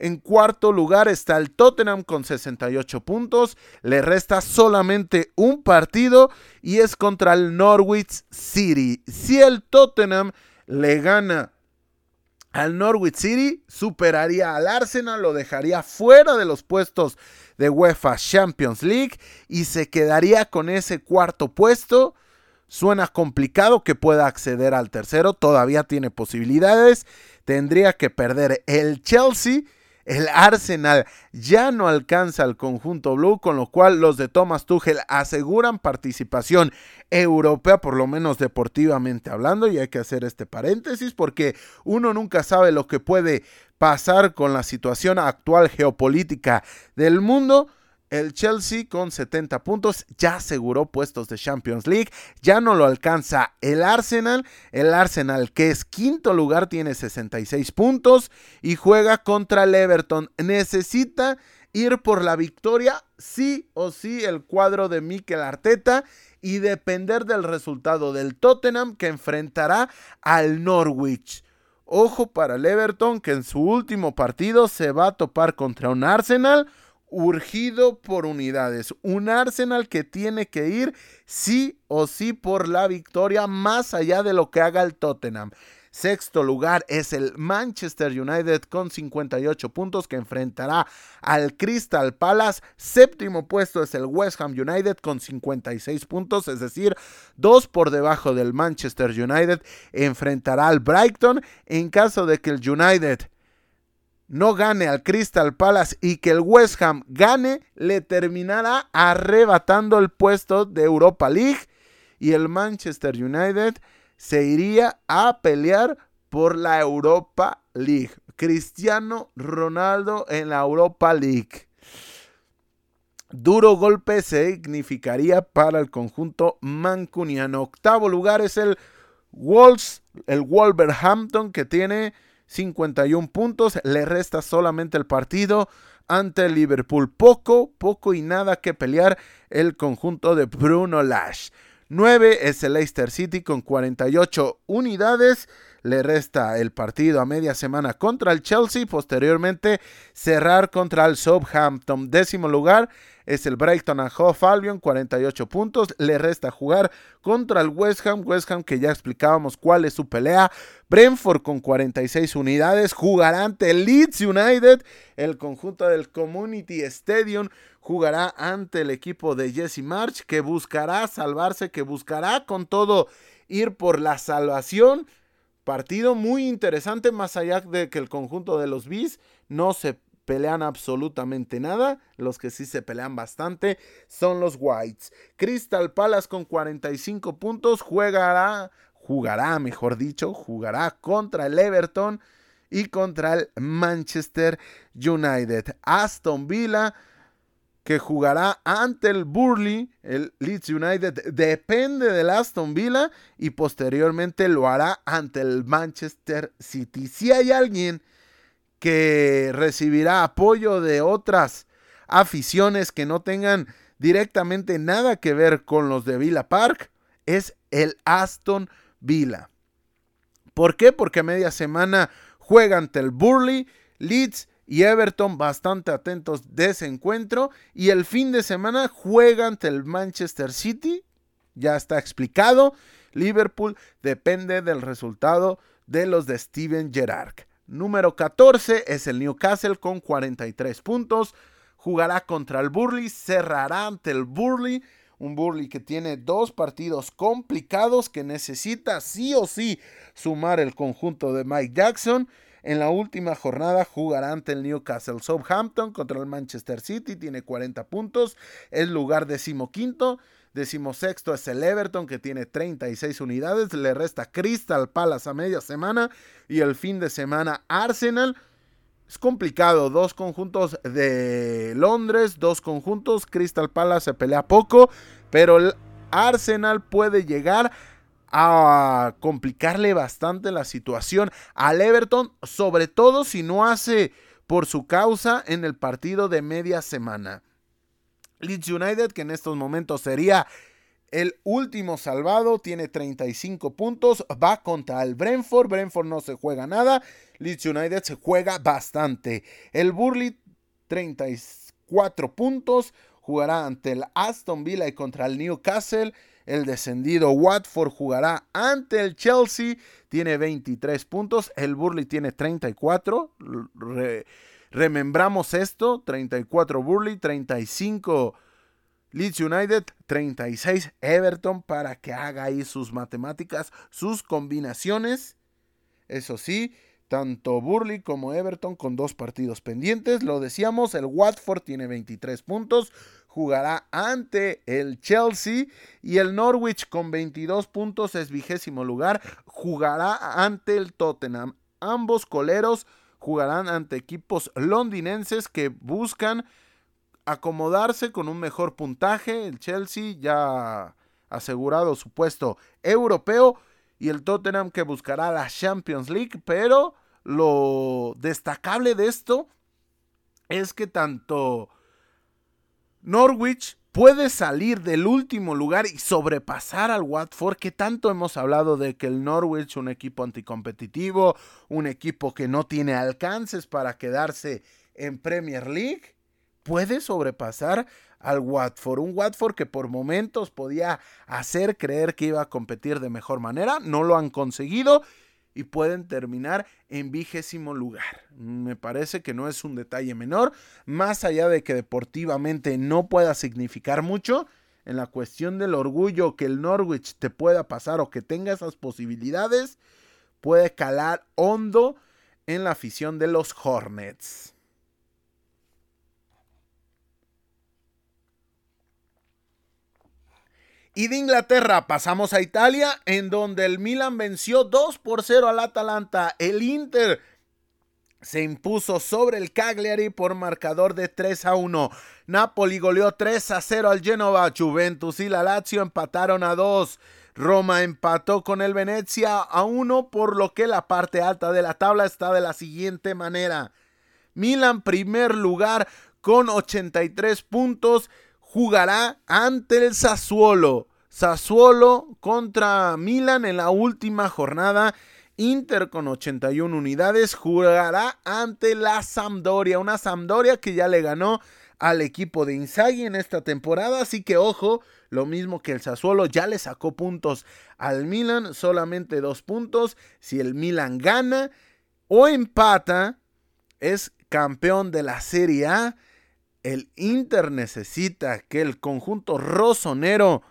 Speaker 1: En cuarto lugar está el Tottenham con 68 puntos. Le resta solamente un partido y es contra el Norwich City. Si el Tottenham le gana al Norwich City, superaría al Arsenal, lo dejaría fuera de los puestos de UEFA Champions League y se quedaría con ese cuarto puesto. Suena complicado que pueda acceder al tercero, todavía tiene posibilidades. Tendría que perder el Chelsea el Arsenal ya no alcanza al conjunto blue, con lo cual los de Thomas Tuchel aseguran participación europea, por lo menos deportivamente hablando, y hay que hacer este paréntesis porque uno nunca sabe lo que puede pasar con la situación actual geopolítica del mundo el Chelsea con 70 puntos ya aseguró puestos de Champions League. Ya no lo alcanza el Arsenal. El Arsenal que es quinto lugar tiene 66 puntos y juega contra el Everton. Necesita ir por la victoria sí o sí el cuadro de Mikel Arteta y depender del resultado del Tottenham que enfrentará al Norwich. Ojo para el Everton que en su último partido se va a topar contra un Arsenal urgido por unidades. Un Arsenal que tiene que ir sí o sí por la victoria más allá de lo que haga el Tottenham. Sexto lugar es el Manchester United con 58 puntos que enfrentará al Crystal Palace. Séptimo puesto es el West Ham United con 56 puntos, es decir, dos por debajo del Manchester United. Enfrentará al Brighton en caso de que el United no gane al Crystal Palace y que el West Ham gane, le terminará arrebatando el puesto de Europa League y el Manchester United se iría a pelear por la Europa League. Cristiano Ronaldo en la Europa League. Duro golpe significaría para el conjunto mancuniano. Octavo lugar es el Wolves, el Wolverhampton que tiene 51 puntos, le resta solamente el partido ante el Liverpool. Poco, poco y nada que pelear el conjunto de Bruno Lash. 9 es el Leicester City con 48 unidades. Le resta el partido a media semana contra el Chelsea. Posteriormente cerrar contra el Southampton. Décimo lugar es el Brighton a Hove Albion, 48 puntos. Le resta jugar contra el West Ham. West Ham que ya explicábamos cuál es su pelea. Brentford con 46 unidades. Jugará ante el Leeds United. El conjunto del Community Stadium jugará ante el equipo de Jesse March que buscará salvarse, que buscará con todo ir por la salvación. Partido muy interesante, más allá de que el conjunto de los Bees no se pelean absolutamente nada. Los que sí se pelean bastante son los Whites. Crystal Palace con 45 puntos jugará, jugará, mejor dicho, jugará contra el Everton y contra el Manchester United. Aston Villa que jugará ante el Burley, el Leeds United depende del Aston Villa y posteriormente lo hará ante el Manchester City. Si hay alguien que recibirá apoyo de otras aficiones que no tengan directamente nada que ver con los de Villa Park, es el Aston Villa. ¿Por qué? Porque media semana juega ante el Burley, Leeds y Everton bastante atentos de ese encuentro. Y el fin de semana juega ante el Manchester City. Ya está explicado. Liverpool depende del resultado de los de Steven Gerrard. Número 14 es el Newcastle con 43 puntos. Jugará contra el Burley, cerrará ante el Burley. Un Burley que tiene dos partidos complicados que necesita sí o sí sumar el conjunto de Mike Jackson. En la última jornada jugará ante el Newcastle Southampton contra el Manchester City. Tiene 40 puntos. Es lugar decimoquinto. Decimosexto es el Everton que tiene 36 unidades. Le resta Crystal Palace a media semana. Y el fin de semana Arsenal. Es complicado. Dos conjuntos de Londres. Dos conjuntos. Crystal Palace se pelea poco. Pero el Arsenal puede llegar a complicarle bastante la situación al Everton. Sobre todo si no hace por su causa en el partido de media semana. Leeds United, que en estos momentos sería el último salvado, tiene 35 puntos, va contra el Brentford, Brentford no se juega nada, Leeds United se juega bastante. El Burley, 34 puntos, jugará ante el Aston Villa y contra el Newcastle. El descendido Watford jugará ante el Chelsea, tiene 23 puntos, el Burley tiene 34. Remembramos esto, 34 Burley, 35 Leeds United, 36 Everton para que haga ahí sus matemáticas, sus combinaciones. Eso sí, tanto Burley como Everton con dos partidos pendientes. Lo decíamos, el Watford tiene 23 puntos, jugará ante el Chelsea y el Norwich con 22 puntos es vigésimo lugar, jugará ante el Tottenham. Ambos coleros jugarán ante equipos londinenses que buscan acomodarse con un mejor puntaje. El Chelsea ya asegurado su puesto europeo y el Tottenham que buscará la Champions League. Pero lo destacable de esto es que tanto Norwich puede salir del último lugar y sobrepasar al Watford, que tanto hemos hablado de que el Norwich, un equipo anticompetitivo, un equipo que no tiene alcances para quedarse en Premier League, puede sobrepasar al Watford. Un Watford que por momentos podía hacer creer que iba a competir de mejor manera, no lo han conseguido y pueden terminar en vigésimo lugar. Me parece que no es un detalle menor, más allá de que deportivamente no pueda significar mucho, en la cuestión del orgullo que el Norwich te pueda pasar o que tenga esas posibilidades, puede calar hondo en la afición de los Hornets. Y de Inglaterra pasamos a Italia, en donde el Milan venció 2 por 0 al Atalanta. El Inter se impuso sobre el Cagliari por marcador de 3 a 1. Napoli goleó 3 a 0 al Genova. Juventus y la Lazio empataron a 2. Roma empató con el Venezia a 1, por lo que la parte alta de la tabla está de la siguiente manera. Milan primer lugar con 83 puntos jugará ante el Sassuolo. Sassuolo contra Milan en la última jornada. Inter con 81 unidades jugará ante la Sampdoria, una Sampdoria que ya le ganó al equipo de Inzaghi en esta temporada, así que ojo, lo mismo que el Sassuolo ya le sacó puntos al Milan, solamente dos puntos. Si el Milan gana o empata, es campeón de la Serie A el Inter necesita que el conjunto rosonero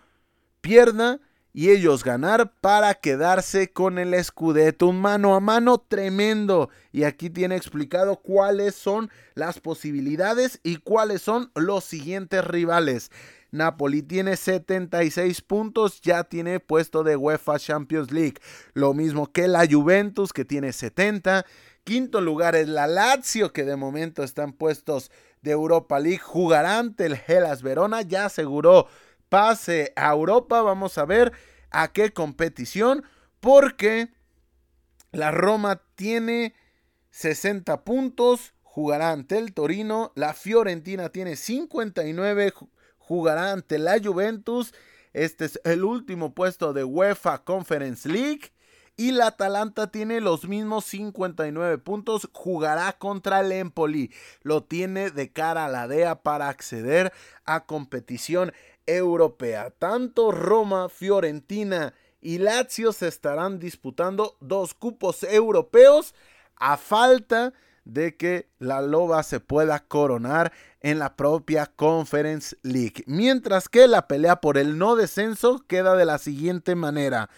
Speaker 1: pierda y ellos ganar para quedarse con el Scudetto. Un mano a mano tremendo. Y aquí tiene explicado cuáles son las posibilidades y cuáles son los siguientes rivales. Napoli tiene 76 puntos, ya tiene puesto de UEFA Champions League. Lo mismo que la Juventus, que tiene 70. Quinto lugar es la Lazio, que de momento están puestos de Europa League. Jugará ante el Hellas Verona. Ya aseguró pase a Europa. Vamos a ver a qué competición. Porque la Roma tiene 60 puntos. Jugará ante el Torino. La Fiorentina tiene 59. Jugará ante la Juventus. Este es el último puesto de UEFA Conference League. Y la Atalanta tiene los mismos 59 puntos. Jugará contra el Empoli. Lo tiene de cara a la DEA para acceder a competición europea. Tanto Roma, Fiorentina y Lazio se estarán disputando dos cupos europeos a falta de que la Loba se pueda coronar en la propia Conference League. Mientras que la pelea por el no descenso queda de la siguiente manera.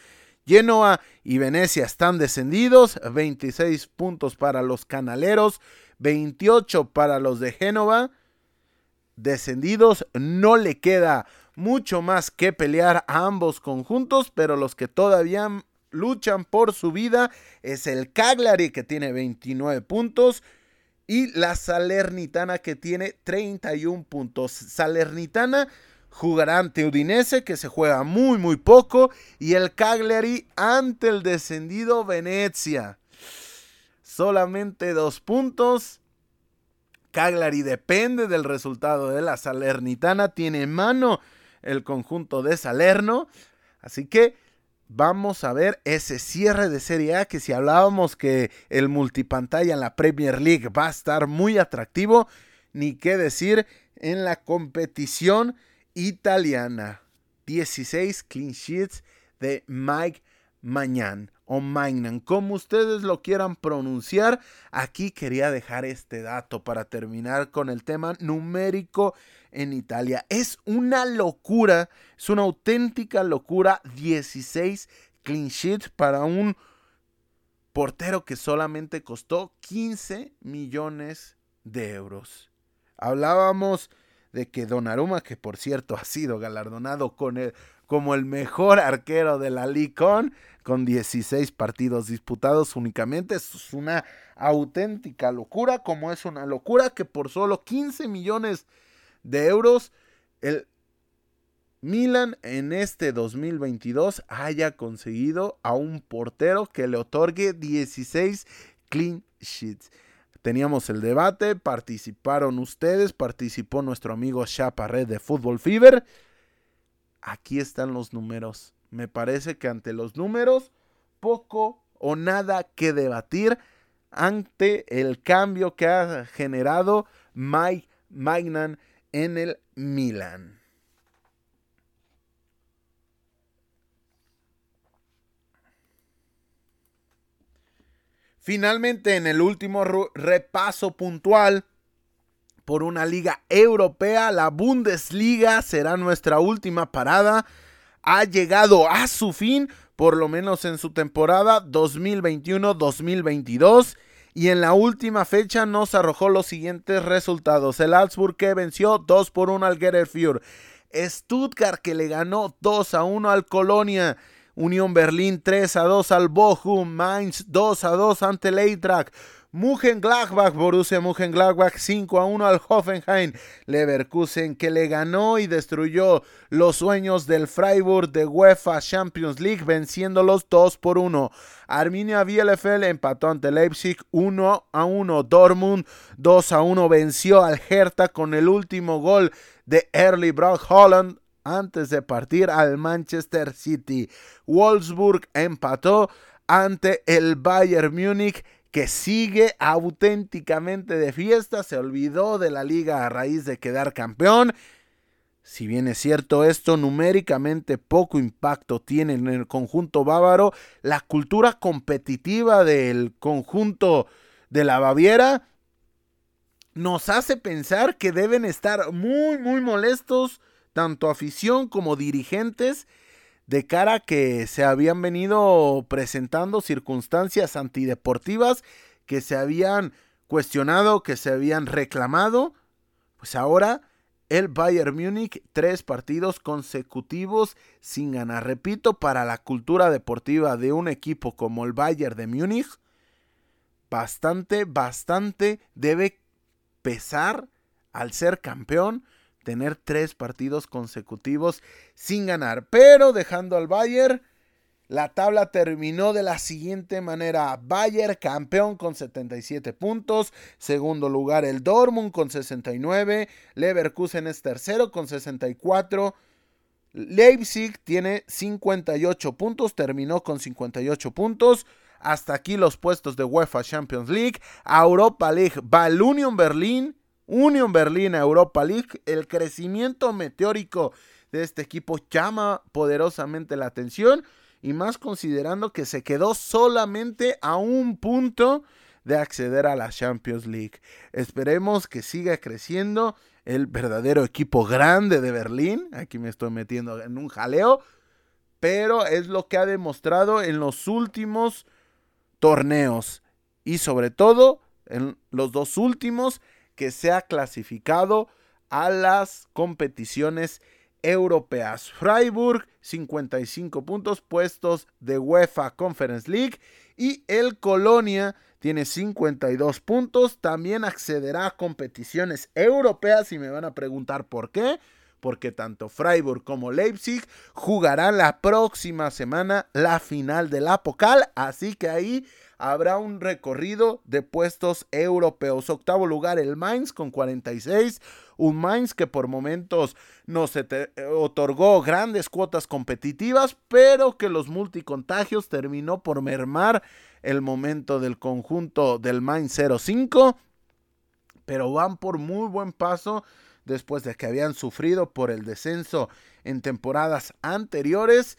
Speaker 1: Genoa y Venecia están descendidos, 26 puntos para los canaleros, 28 para los de Génova. Descendidos, no le queda mucho más que pelear a ambos conjuntos, pero los que todavía luchan por su vida es el Cagliari que tiene 29 puntos y la Salernitana que tiene 31 puntos. Salernitana jugará ante Udinese, que se juega muy, muy poco, y el Cagliari ante el descendido Venecia. Solamente dos puntos. Cagliari depende del resultado de la Salernitana. Tiene en mano el conjunto de Salerno. Así que vamos a ver ese cierre de Serie A que si hablábamos que el multipantalla en la Premier League va a estar muy atractivo, ni qué decir en la competición italiana. 16 clean sheets de Mike Magnan o Magnan, como ustedes lo quieran pronunciar. Aquí quería dejar este dato para terminar con el tema numérico en Italia. Es una locura, es una auténtica locura. 16 clean sheets para un portero que solamente costó 15 millones de euros. Hablábamos de que Donnarumma, que por cierto ha sido galardonado con el, como el mejor arquero de la Licon, con 16 partidos disputados únicamente, es una auténtica locura, como es una locura que por solo 15 millones de euros el Milan en este 2022 haya conseguido a un portero que le otorgue 16 clean sheets. Teníamos el debate, participaron ustedes, participó nuestro amigo Chaparret de Fútbol Fever. Aquí están los números. Me parece que ante los números, poco o nada que debatir ante el cambio que ha generado Mike Magnan en el Milan. Finalmente, en el último repaso puntual por una liga europea, la Bundesliga será nuestra última parada. Ha llegado a su fin, por lo menos en su temporada 2021-2022. Y en la última fecha nos arrojó los siguientes resultados. El Augsburg que venció 2 por 1 al Getter Stuttgart que le ganó 2 a 1 al Colonia. Unión Berlín 3 a 2 al Bochum. Mainz 2 a 2 ante el Eintracht. Gladbach, Borussia Gladbach 5 a 1 al Hoffenheim. Leverkusen que le ganó y destruyó los sueños del Freiburg de UEFA Champions League venciéndolos 2 por 1. Arminia Bielefeld empató ante Leipzig 1 a 1. Dortmund 2 a 1 venció al Hertha con el último gol de Early Brock Holland antes de partir al Manchester City. Wolfsburg empató ante el Bayern Múnich que sigue auténticamente de fiesta, se olvidó de la liga a raíz de quedar campeón. Si bien es cierto esto, numéricamente poco impacto tiene en el conjunto bávaro, la cultura competitiva del conjunto de la Baviera nos hace pensar que deben estar muy, muy molestos, tanto afición como dirigentes, de cara a que se habían venido presentando circunstancias antideportivas que se habían cuestionado, que se habían reclamado, pues ahora el Bayern Múnich tres partidos consecutivos sin ganar. Repito, para la cultura deportiva de un equipo como el Bayern de Múnich, bastante, bastante debe pesar al ser campeón tener tres partidos consecutivos sin ganar. Pero dejando al Bayern, la tabla terminó de la siguiente manera. Bayern campeón con 77 puntos. Segundo lugar el Dortmund con 69. Leverkusen es tercero con 64. Leipzig tiene 58 puntos. Terminó con 58 puntos. Hasta aquí los puestos de UEFA Champions League. Europa League va Union Berlin Union Berlin Europa League, el crecimiento meteórico de este equipo llama poderosamente la atención y más considerando que se quedó solamente a un punto de acceder a la Champions League. Esperemos que siga creciendo el verdadero equipo grande de Berlín. Aquí me estoy metiendo en un jaleo, pero es lo que ha demostrado en los últimos torneos y sobre todo en los dos últimos que se ha clasificado a las competiciones europeas. Freiburg 55 puntos puestos de UEFA Conference League y el Colonia tiene 52 puntos. También accederá a competiciones europeas y me van a preguntar por qué. Porque tanto Freiburg como Leipzig jugarán la próxima semana la final de la Pocal. Así que ahí habrá un recorrido de puestos europeos. Octavo lugar el Mainz con 46. Un Mainz que por momentos nos otorgó grandes cuotas competitivas, pero que los multicontagios terminó por mermar el momento del conjunto del Mainz 05. Pero van por muy buen paso después de que habían sufrido por el descenso en temporadas anteriores.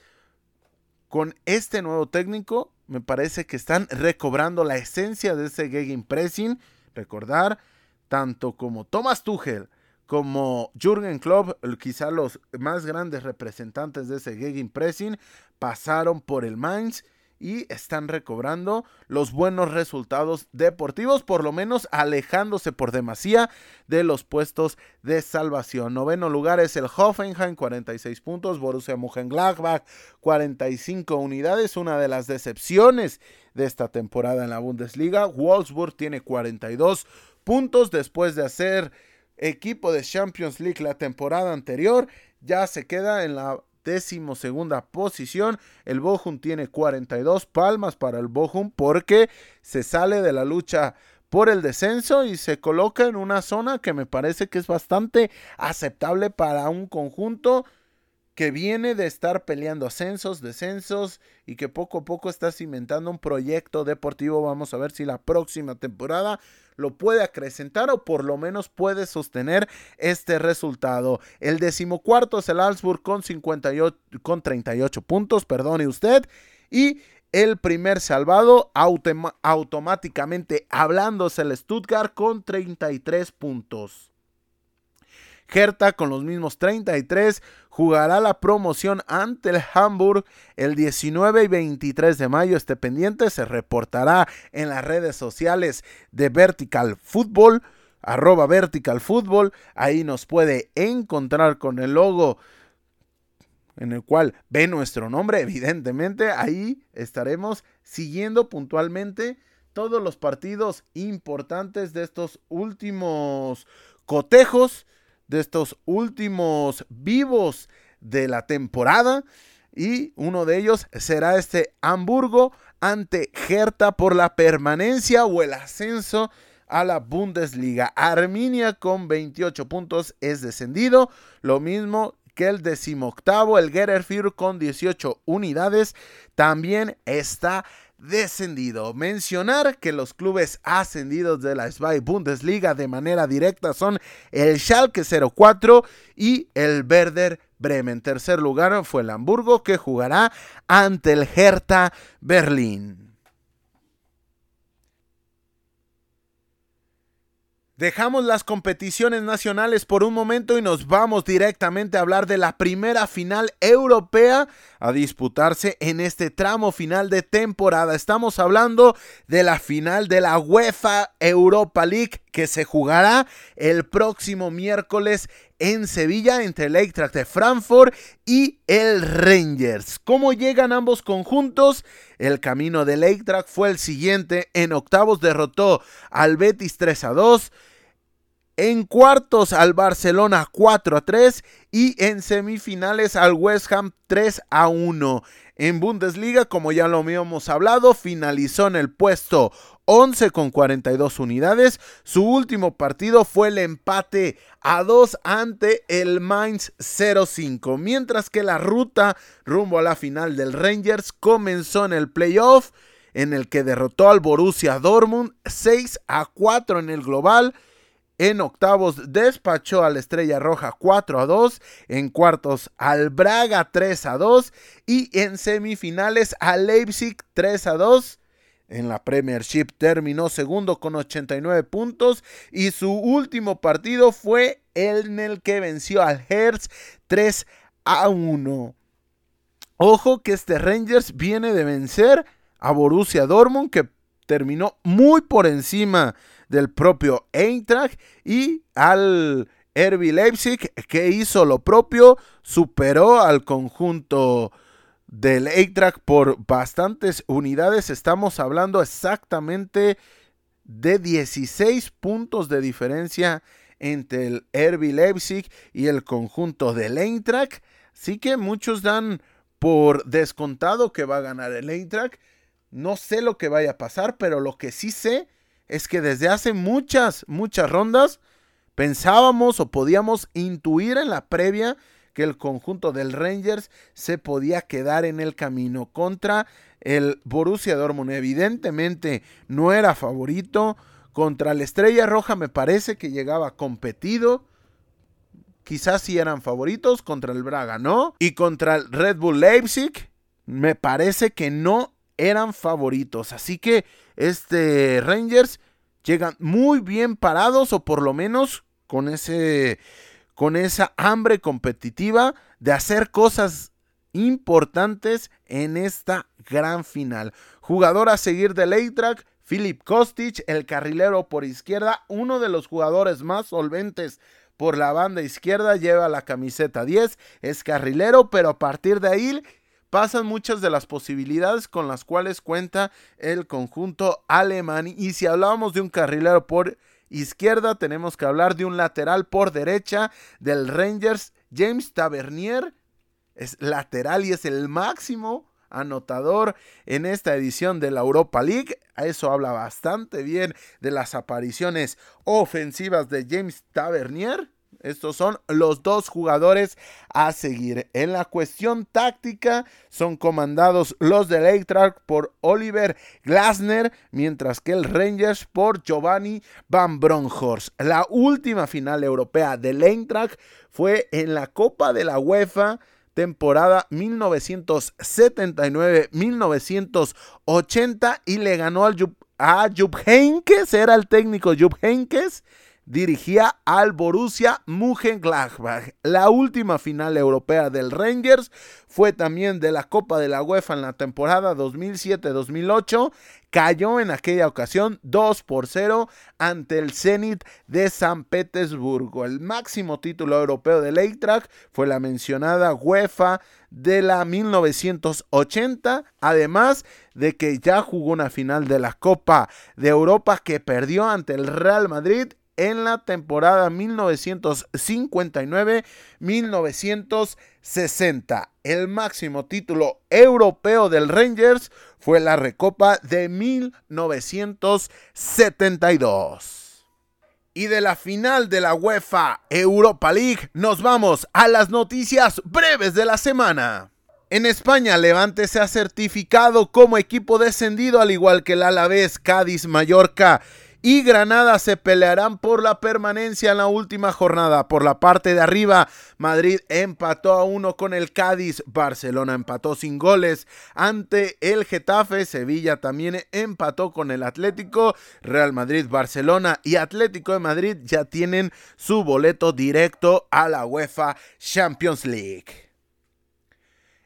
Speaker 1: Con este nuevo técnico me parece que están recobrando la esencia de ese gegenpressing. Recordar, tanto como Thomas Tuchel como Jürgen Klopp, quizá los más grandes representantes de ese gegenpressing, pasaron por el Mainz y están recobrando los buenos resultados deportivos, por lo menos alejándose por demasía de los puestos de salvación. Noveno lugar es el Hoffenheim, 46 puntos, Borussia Mönchengladbach, 45 unidades, una de las decepciones de esta temporada en la Bundesliga. Wolfsburg tiene 42 puntos después de hacer equipo de Champions League la temporada anterior, ya se queda en la décimo segunda posición. El Bochum tiene 42 palmas para el Bochum porque se sale de la lucha por el descenso y se coloca en una zona que me parece que es bastante aceptable para un conjunto que viene de estar peleando ascensos, descensos y que poco a poco está cimentando un proyecto deportivo. Vamos a ver si la próxima temporada lo puede acrecentar o por lo menos puede sostener este resultado. El decimocuarto es el Augsburg con, 58, con 38 puntos, perdone usted. Y el primer salvado automáticamente hablándose el Stuttgart con 33 puntos. Hertha con los mismos 33 jugará la promoción ante el Hamburg el 19 y 23 de mayo. Este pendiente se reportará en las redes sociales de Vertical Football, arroba Vertical. Ahí nos puede encontrar con el logo en el cual ve nuestro nombre, evidentemente, ahí estaremos siguiendo puntualmente todos los partidos importantes de estos últimos cotejos de estos últimos vivos de la temporada. Y uno de ellos será este Hamburgo ante Hertha por la permanencia o el ascenso a la Bundesliga. Arminia con 28 puntos es descendido. Lo mismo que el decimoctavo, el Getterfield con 18 unidades, también está descendido. Mencionar que los clubes ascendidos de la SBY Bundesliga de manera directa son el Schalke 04 y el Werder Bremen. En tercer lugar fue el Hamburgo que jugará ante el Hertha Berlín. Dejamos las competiciones nacionales por un momento y nos vamos directamente a hablar de la primera final europea a disputarse en este tramo final de temporada. Estamos hablando de la final de la UEFA Europa League que se jugará el próximo miércoles en Sevilla entre el Eintracht de Frankfurt y el Rangers. ¿Cómo llegan ambos conjuntos? El camino del Eintracht fue el siguiente. En octavos derrotó al Betis 3 a 2. En cuartos al Barcelona 4 a 3 y en semifinales al West Ham 3 a 1. En Bundesliga, como ya lo habíamos hablado, finalizó en el puesto 11 con 42 unidades. Su último partido fue el empate a 2 ante el Mainz 05, mientras que la ruta rumbo a la final del Rangers comenzó en el playoff en el que derrotó al Borussia Dortmund 6 a 4 en el global en octavos despachó a la Estrella Roja 4 a 2. En cuartos al Braga 3 a 2. Y en semifinales al Leipzig 3 a 2. En la Premiership terminó segundo con 89 puntos. Y su último partido fue el en el que venció al Hertz 3 a 1. Ojo que este Rangers viene de vencer a Borussia Dortmund que terminó muy por encima del propio Eintracht y al RB Leipzig que hizo lo propio, superó al conjunto del Eintracht por bastantes unidades. Estamos hablando exactamente de 16 puntos de diferencia entre el RB Leipzig y el conjunto del Eintracht. Así que muchos dan por descontado que va a ganar el Eintracht. No sé lo que vaya a pasar, pero lo que sí sé es que desde hace muchas, muchas rondas pensábamos o podíamos intuir en la previa que el conjunto del Rangers se podía quedar en el camino contra el Borussia Dortmund. Evidentemente no era favorito. Contra la Estrella Roja me parece que llegaba competido. Quizás sí eran favoritos. Contra el Braga no. Y contra el Red Bull Leipzig me parece que no eran favoritos. Así que este Rangers llegan muy bien parados o por lo menos con ese con esa hambre competitiva de hacer cosas importantes en esta gran final. Jugador a seguir de Eintracht, Philip Kostic, el carrilero por izquierda, uno de los jugadores más solventes por la banda izquierda, lleva la camiseta 10, es carrilero, pero a partir de ahí pasan muchas de las posibilidades con las cuales cuenta el conjunto alemán. Y si hablábamos de un carrilero por izquierda, tenemos que hablar de un lateral por derecha del Rangers, James Tavernier. Es lateral y es el máximo anotador en esta edición de la Europa League. Eso habla bastante bien de las apariciones ofensivas de James Tavernier. Estos son los dos jugadores a seguir. En la cuestión táctica son comandados los de Eintracht por Oliver Glasner, mientras que el Rangers por Giovanni Van Bronckhorst. La última final europea del Eintracht fue en la Copa de la UEFA temporada 1979-1980 y le ganó al a Jupp Heynckes, era el técnico Jupp Heynckes dirigía al Borussia Mönchengladbach. La última final europea del Rangers fue también de la Copa de la UEFA en la temporada 2007-2008. Cayó en aquella ocasión 2 por 0 ante el Zenit de San Petersburgo. El máximo título europeo del Eintracht fue la mencionada UEFA de la 1980, además de que ya jugó una final de la Copa de Europa que perdió ante el Real Madrid en la temporada 1959-1960. El máximo título europeo del Rangers fue la Recopa de 1972. Y de la final de la UEFA Europa League nos vamos a las noticias breves de la semana. En España, Levante se ha certificado como equipo descendido, al igual que el Alavés, Cádiz, Mallorca y Granada se pelearán por la permanencia en la última jornada. Por la parte de arriba, Madrid empató a uno con el Cádiz, Barcelona empató sin goles ante el Getafe, Sevilla también empató con el Atlético, Real Madrid, Barcelona y Atlético de Madrid ya tienen su boleto directo a la UEFA Champions League.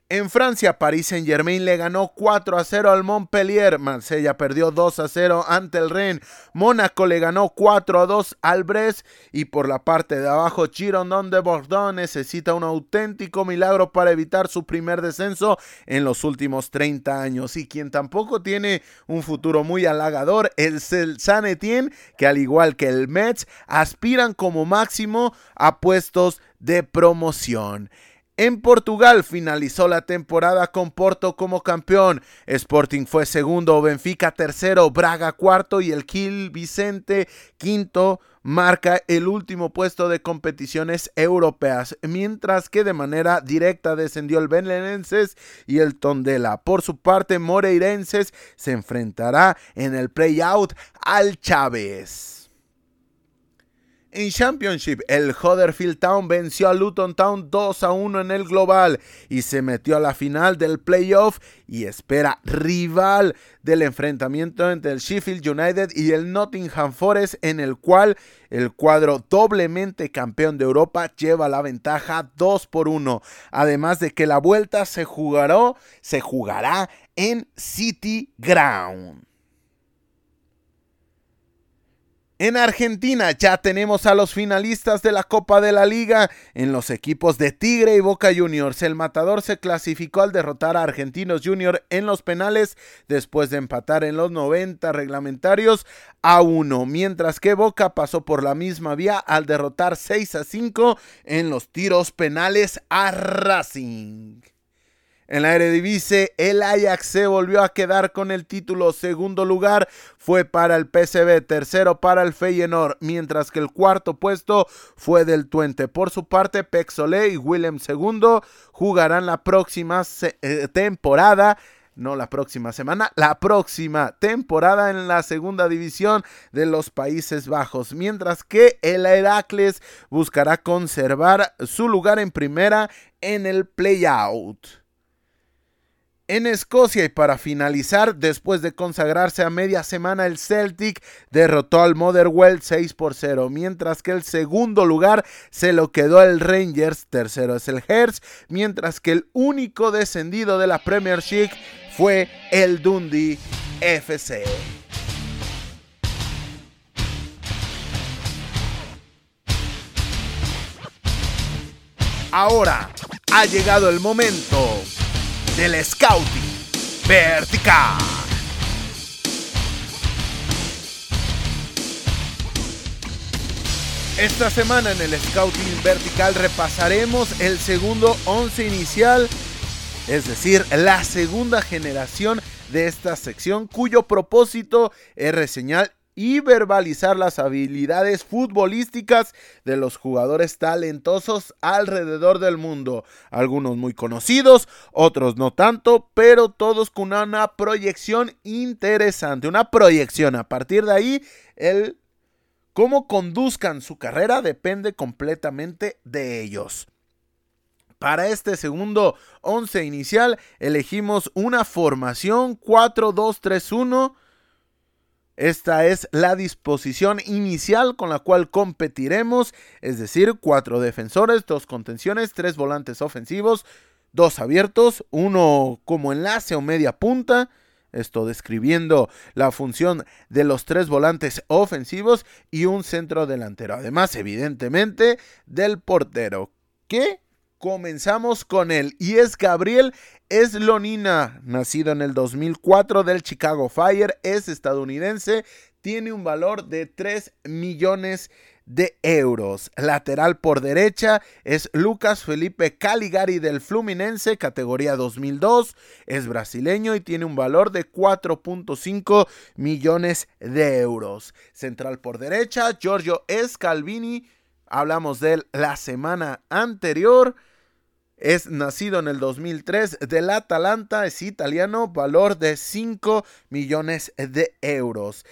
Speaker 1: En Francia, Paris Saint Germain le ganó 4 a 0 al Montpellier. Marsella perdió 2 a 0 ante el Rennes. Mónaco le ganó 4 a 2 al Brest. Y por la parte de abajo, Girondin de Bordeaux necesita un auténtico milagro para evitar su primer descenso en los últimos 30 años. Y quien tampoco tiene un futuro muy halagador el San Etienne, que al igual que el Metz, aspiran como máximo a puestos de promoción. En Portugal finalizó la temporada con Porto como campeón. Sporting fue segundo, Benfica tercero, Braga cuarto y el Kiel Vicente quinto marca el último puesto de competiciones europeas, mientras que de manera directa descendió el Belenenses y el Tondela. Por su parte, Moreirenses se enfrentará en el play-out al Chávez. En Championship, el Huddersfield Town venció a Luton Town 2 a 1 en el global y se metió a la final del playoff y espera rival del enfrentamiento entre el Sheffield United y el Nottingham Forest en el cual el cuadro doblemente campeón de Europa lleva la ventaja 2 por 1. Además de que la vuelta se jugará, se jugará en City Ground. En Argentina ya tenemos a los finalistas de la Copa de la Liga en los equipos de Tigre y Boca Juniors. El matador se clasificó al derrotar a Argentinos Junior en los penales después de empatar en los 90 reglamentarios a 1, mientras que Boca pasó por la misma vía al derrotar 6 a 5 en los tiros penales a Racing. En la Eredivisie, el Ajax se volvió a quedar con el título. Segundo lugar fue para el PSV, tercero para el Feyenoord, mientras que el cuarto puesto fue del Twente. Por su parte, Pexolé y Willem II jugarán la próxima eh, temporada no la próxima semana, la próxima temporada en la segunda división de los Países Bajos, mientras que el Heracles buscará conservar su lugar en primera en el playout en Escocia y para finalizar, después de consagrarse a media semana, el Celtic derrotó al Motherwell 6 por 0, mientras que el segundo lugar se lo quedó el Rangers, tercero es el Hearts, mientras que el único descendido de la Premiership fue el Dundee FC. Ahora ha llegado el momento del Scouting Vertical. Esta semana en el Scouting Vertical repasaremos el segundo 11 inicial, es decir, la segunda generación de esta sección cuyo propósito es reseñar y verbalizar las habilidades futbolísticas de los jugadores talentosos alrededor del mundo. Algunos muy conocidos, otros no tanto, pero todos con una proyección interesante, una proyección. A partir de ahí, el cómo conduzcan su carrera depende completamente de ellos. Para este segundo 11 inicial elegimos una formación 4-2-3-1 Esta es la disposición inicial con la cual competiremos, es decir, cuatro defensores, dos contenciones, tres volantes ofensivos, dos abiertos, uno como enlace o media punta, esto describiendo la función de los tres volantes ofensivos y un centro delantero. Además, evidentemente, del portero. ¿Qué? Comenzamos con él y es Gabriel Eslonina, nacido en el 2004 del Chicago Fire, es estadounidense, tiene un valor de 3 millones de euros. Lateral por derecha es Lucas Felipe Caligari del Fluminense, categoría 2002. Es brasileño y tiene un valor de 4.5 millones de euros. Central por derecha, Giorgio Scalvini. Hablamos de él la semana anterior. Es nacido en el 2003 del Atalanta, es italiano, valor de 5 millones de euros.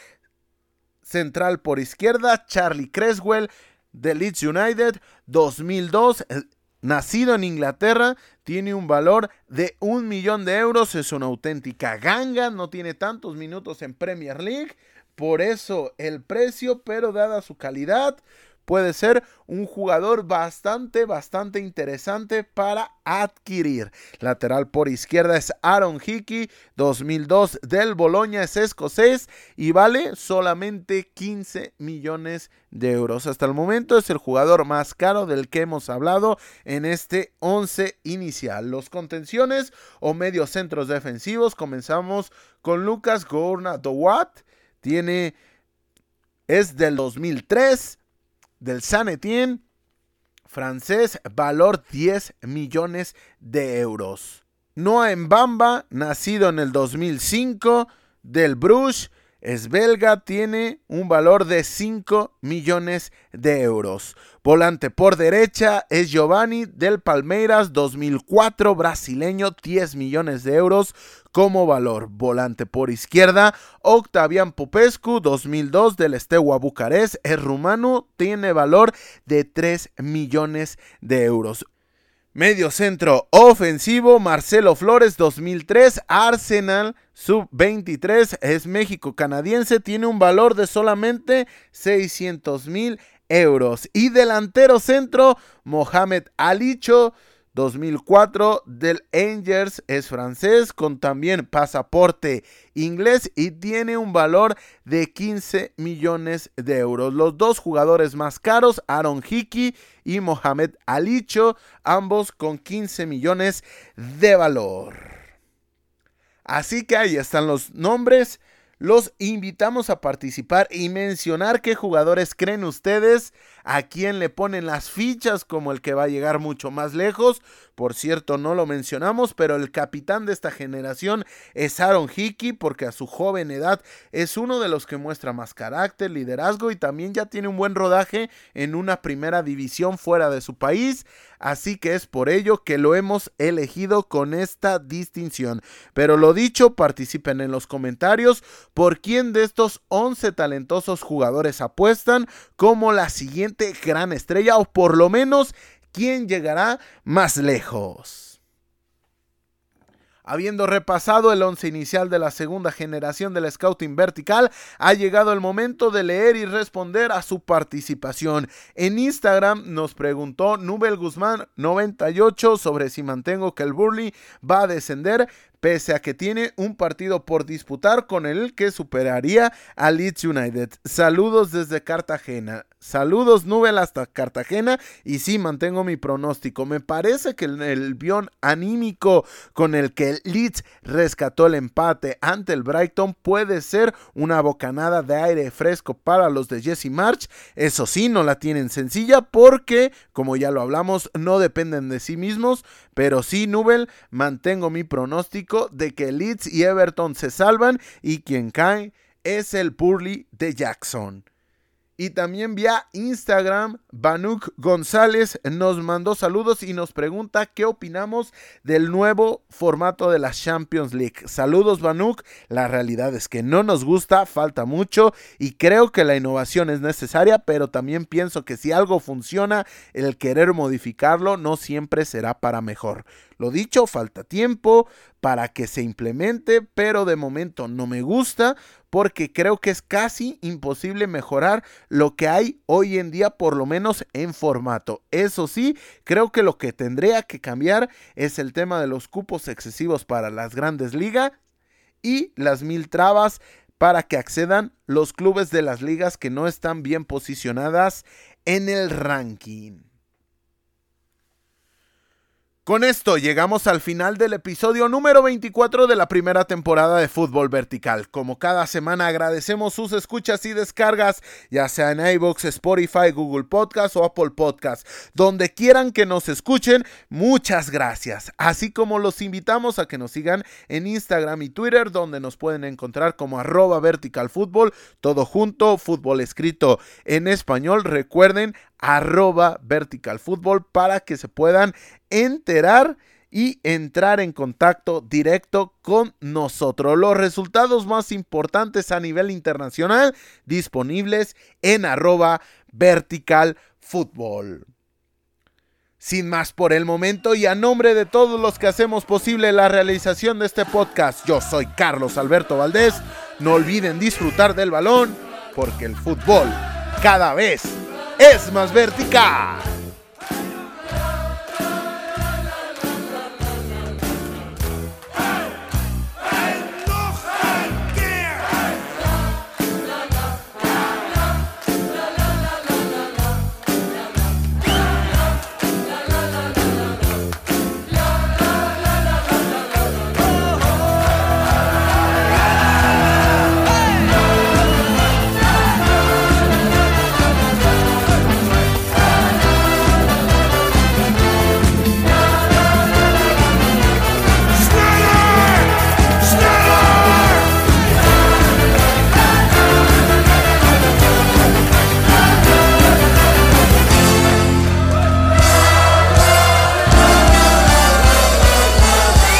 Speaker 1: Central por izquierda, Charlie Creswell de Leeds United, 2002, eh, nacido en Inglaterra, tiene un valor de un millón de euros, es una auténtica ganga, no tiene tantos minutos en Premier League, por eso el precio, pero dada su calidad, puede ser un jugador bastante, bastante interesante para adquirir. Lateral por izquierda es Aaron Hickey, 2002 del Boloña, es escocés y vale solamente 15 millones de euros. Hasta el momento es el jugador más caro del que hemos hablado en este 11 inicial. Los contenciones o medios centros defensivos comenzamos con Lucas Gourna Dowat. Tiene es del 2003 del San Etienne, francés, valor 10 millones de euros. Noah Mbamba, nacido en el 2005, del Bruges, es belga, tiene un valor de 5 millones de euros. Volante por derecha es Giovanni del Palmeiras 2004, brasileño, 10 millones de euros como valor. Volante por izquierda, Octavian Popescu 2002 del Estewa Bucarest, es rumano, tiene valor de 3 millones de euros. Medio centro ofensivo, Marcelo Flores 2003, Arsenal sub-23, es México canadiense, tiene un valor de solamente 600 mil euros. Y delantero centro, Mohamed Alicho 2004 del Angers es francés con también pasaporte inglés y tiene un valor de 15 millones de euros. Los dos jugadores más caros, Aaron Hickey y Mohamed Alicho, ambos con 15 millones de valor. Así que ahí están los nombres. Los invitamos a participar y mencionar qué jugadores creen ustedes a quién le ponen las fichas como el que va a llegar mucho más lejos. Por cierto, no lo mencionamos, pero el capitán de esta generación es Aaron Hickey, porque a su joven edad es uno de los que muestra más carácter, liderazgo y también ya tiene un buen rodaje en una primera división fuera de su país. Así que es por ello que lo hemos elegido con esta distinción. Pero lo dicho, participen en los comentarios por quién de estos 11 talentosos jugadores apuestan como la siguiente gran estrella o por lo menos quién llegará más lejos. Habiendo repasado el once inicial de la segunda generación del Scouting Vertical, ha llegado el momento de leer y responder a su participación. En Instagram nos preguntó Nubel Guzmán 98 sobre si mantengo que el Burley va a descender pese a que tiene un partido por disputar con el que superaría a Leeds United. Saludos desde Cartagena. Saludos Nubel hasta Cartagena y sí mantengo mi pronóstico. Me parece que el, el anímico con el que Leeds rescató el empate ante el Brighton puede ser una bocanada de aire fresco para los de Jesse March. Eso sí, no la tienen sencilla porque, como ya lo hablamos, no dependen de sí mismos, pero sí, Nubel, mantengo mi pronóstico de que Leeds y Everton se salvan y quien cae es el Purley de Jackson. Y también vía Instagram, Banuk González nos mandó saludos y nos pregunta qué opinamos del nuevo formato de la Champions League. Saludos Banuk, la realidad es que no nos gusta, falta mucho y creo que la innovación es necesaria, pero también pienso que si algo funciona, el querer modificarlo no siempre será para mejor. Lo dicho, falta tiempo para que se implemente, pero de momento no me gusta porque creo que es casi imposible mejorar lo que hay hoy en día, por lo menos en formato. Eso sí, creo que lo que tendría que cambiar es el tema de los cupos excesivos para las grandes ligas y las mil trabas para que accedan los clubes de las ligas que no están bien posicionadas en el ranking. Con esto llegamos al final del episodio número 24 de la primera temporada de Fútbol Vertical. Como cada semana agradecemos sus escuchas y descargas, ya sea en iVoox, Spotify, Google Podcast o Apple Podcast. Donde quieran que nos escuchen, muchas gracias. Así como los invitamos a que nos sigan en Instagram y Twitter, donde nos pueden encontrar como arroba vertical fútbol, todo junto, fútbol escrito en español. Recuerden, arroba vertical fútbol para que se puedan enterar y entrar en contacto directo con nosotros. Los resultados más importantes a nivel internacional disponibles en arroba vertical fútbol. Sin más por el momento y a nombre de todos los que hacemos posible la realización de este podcast, yo soy Carlos Alberto Valdés. No olviden disfrutar del balón porque el fútbol cada vez es más vertical.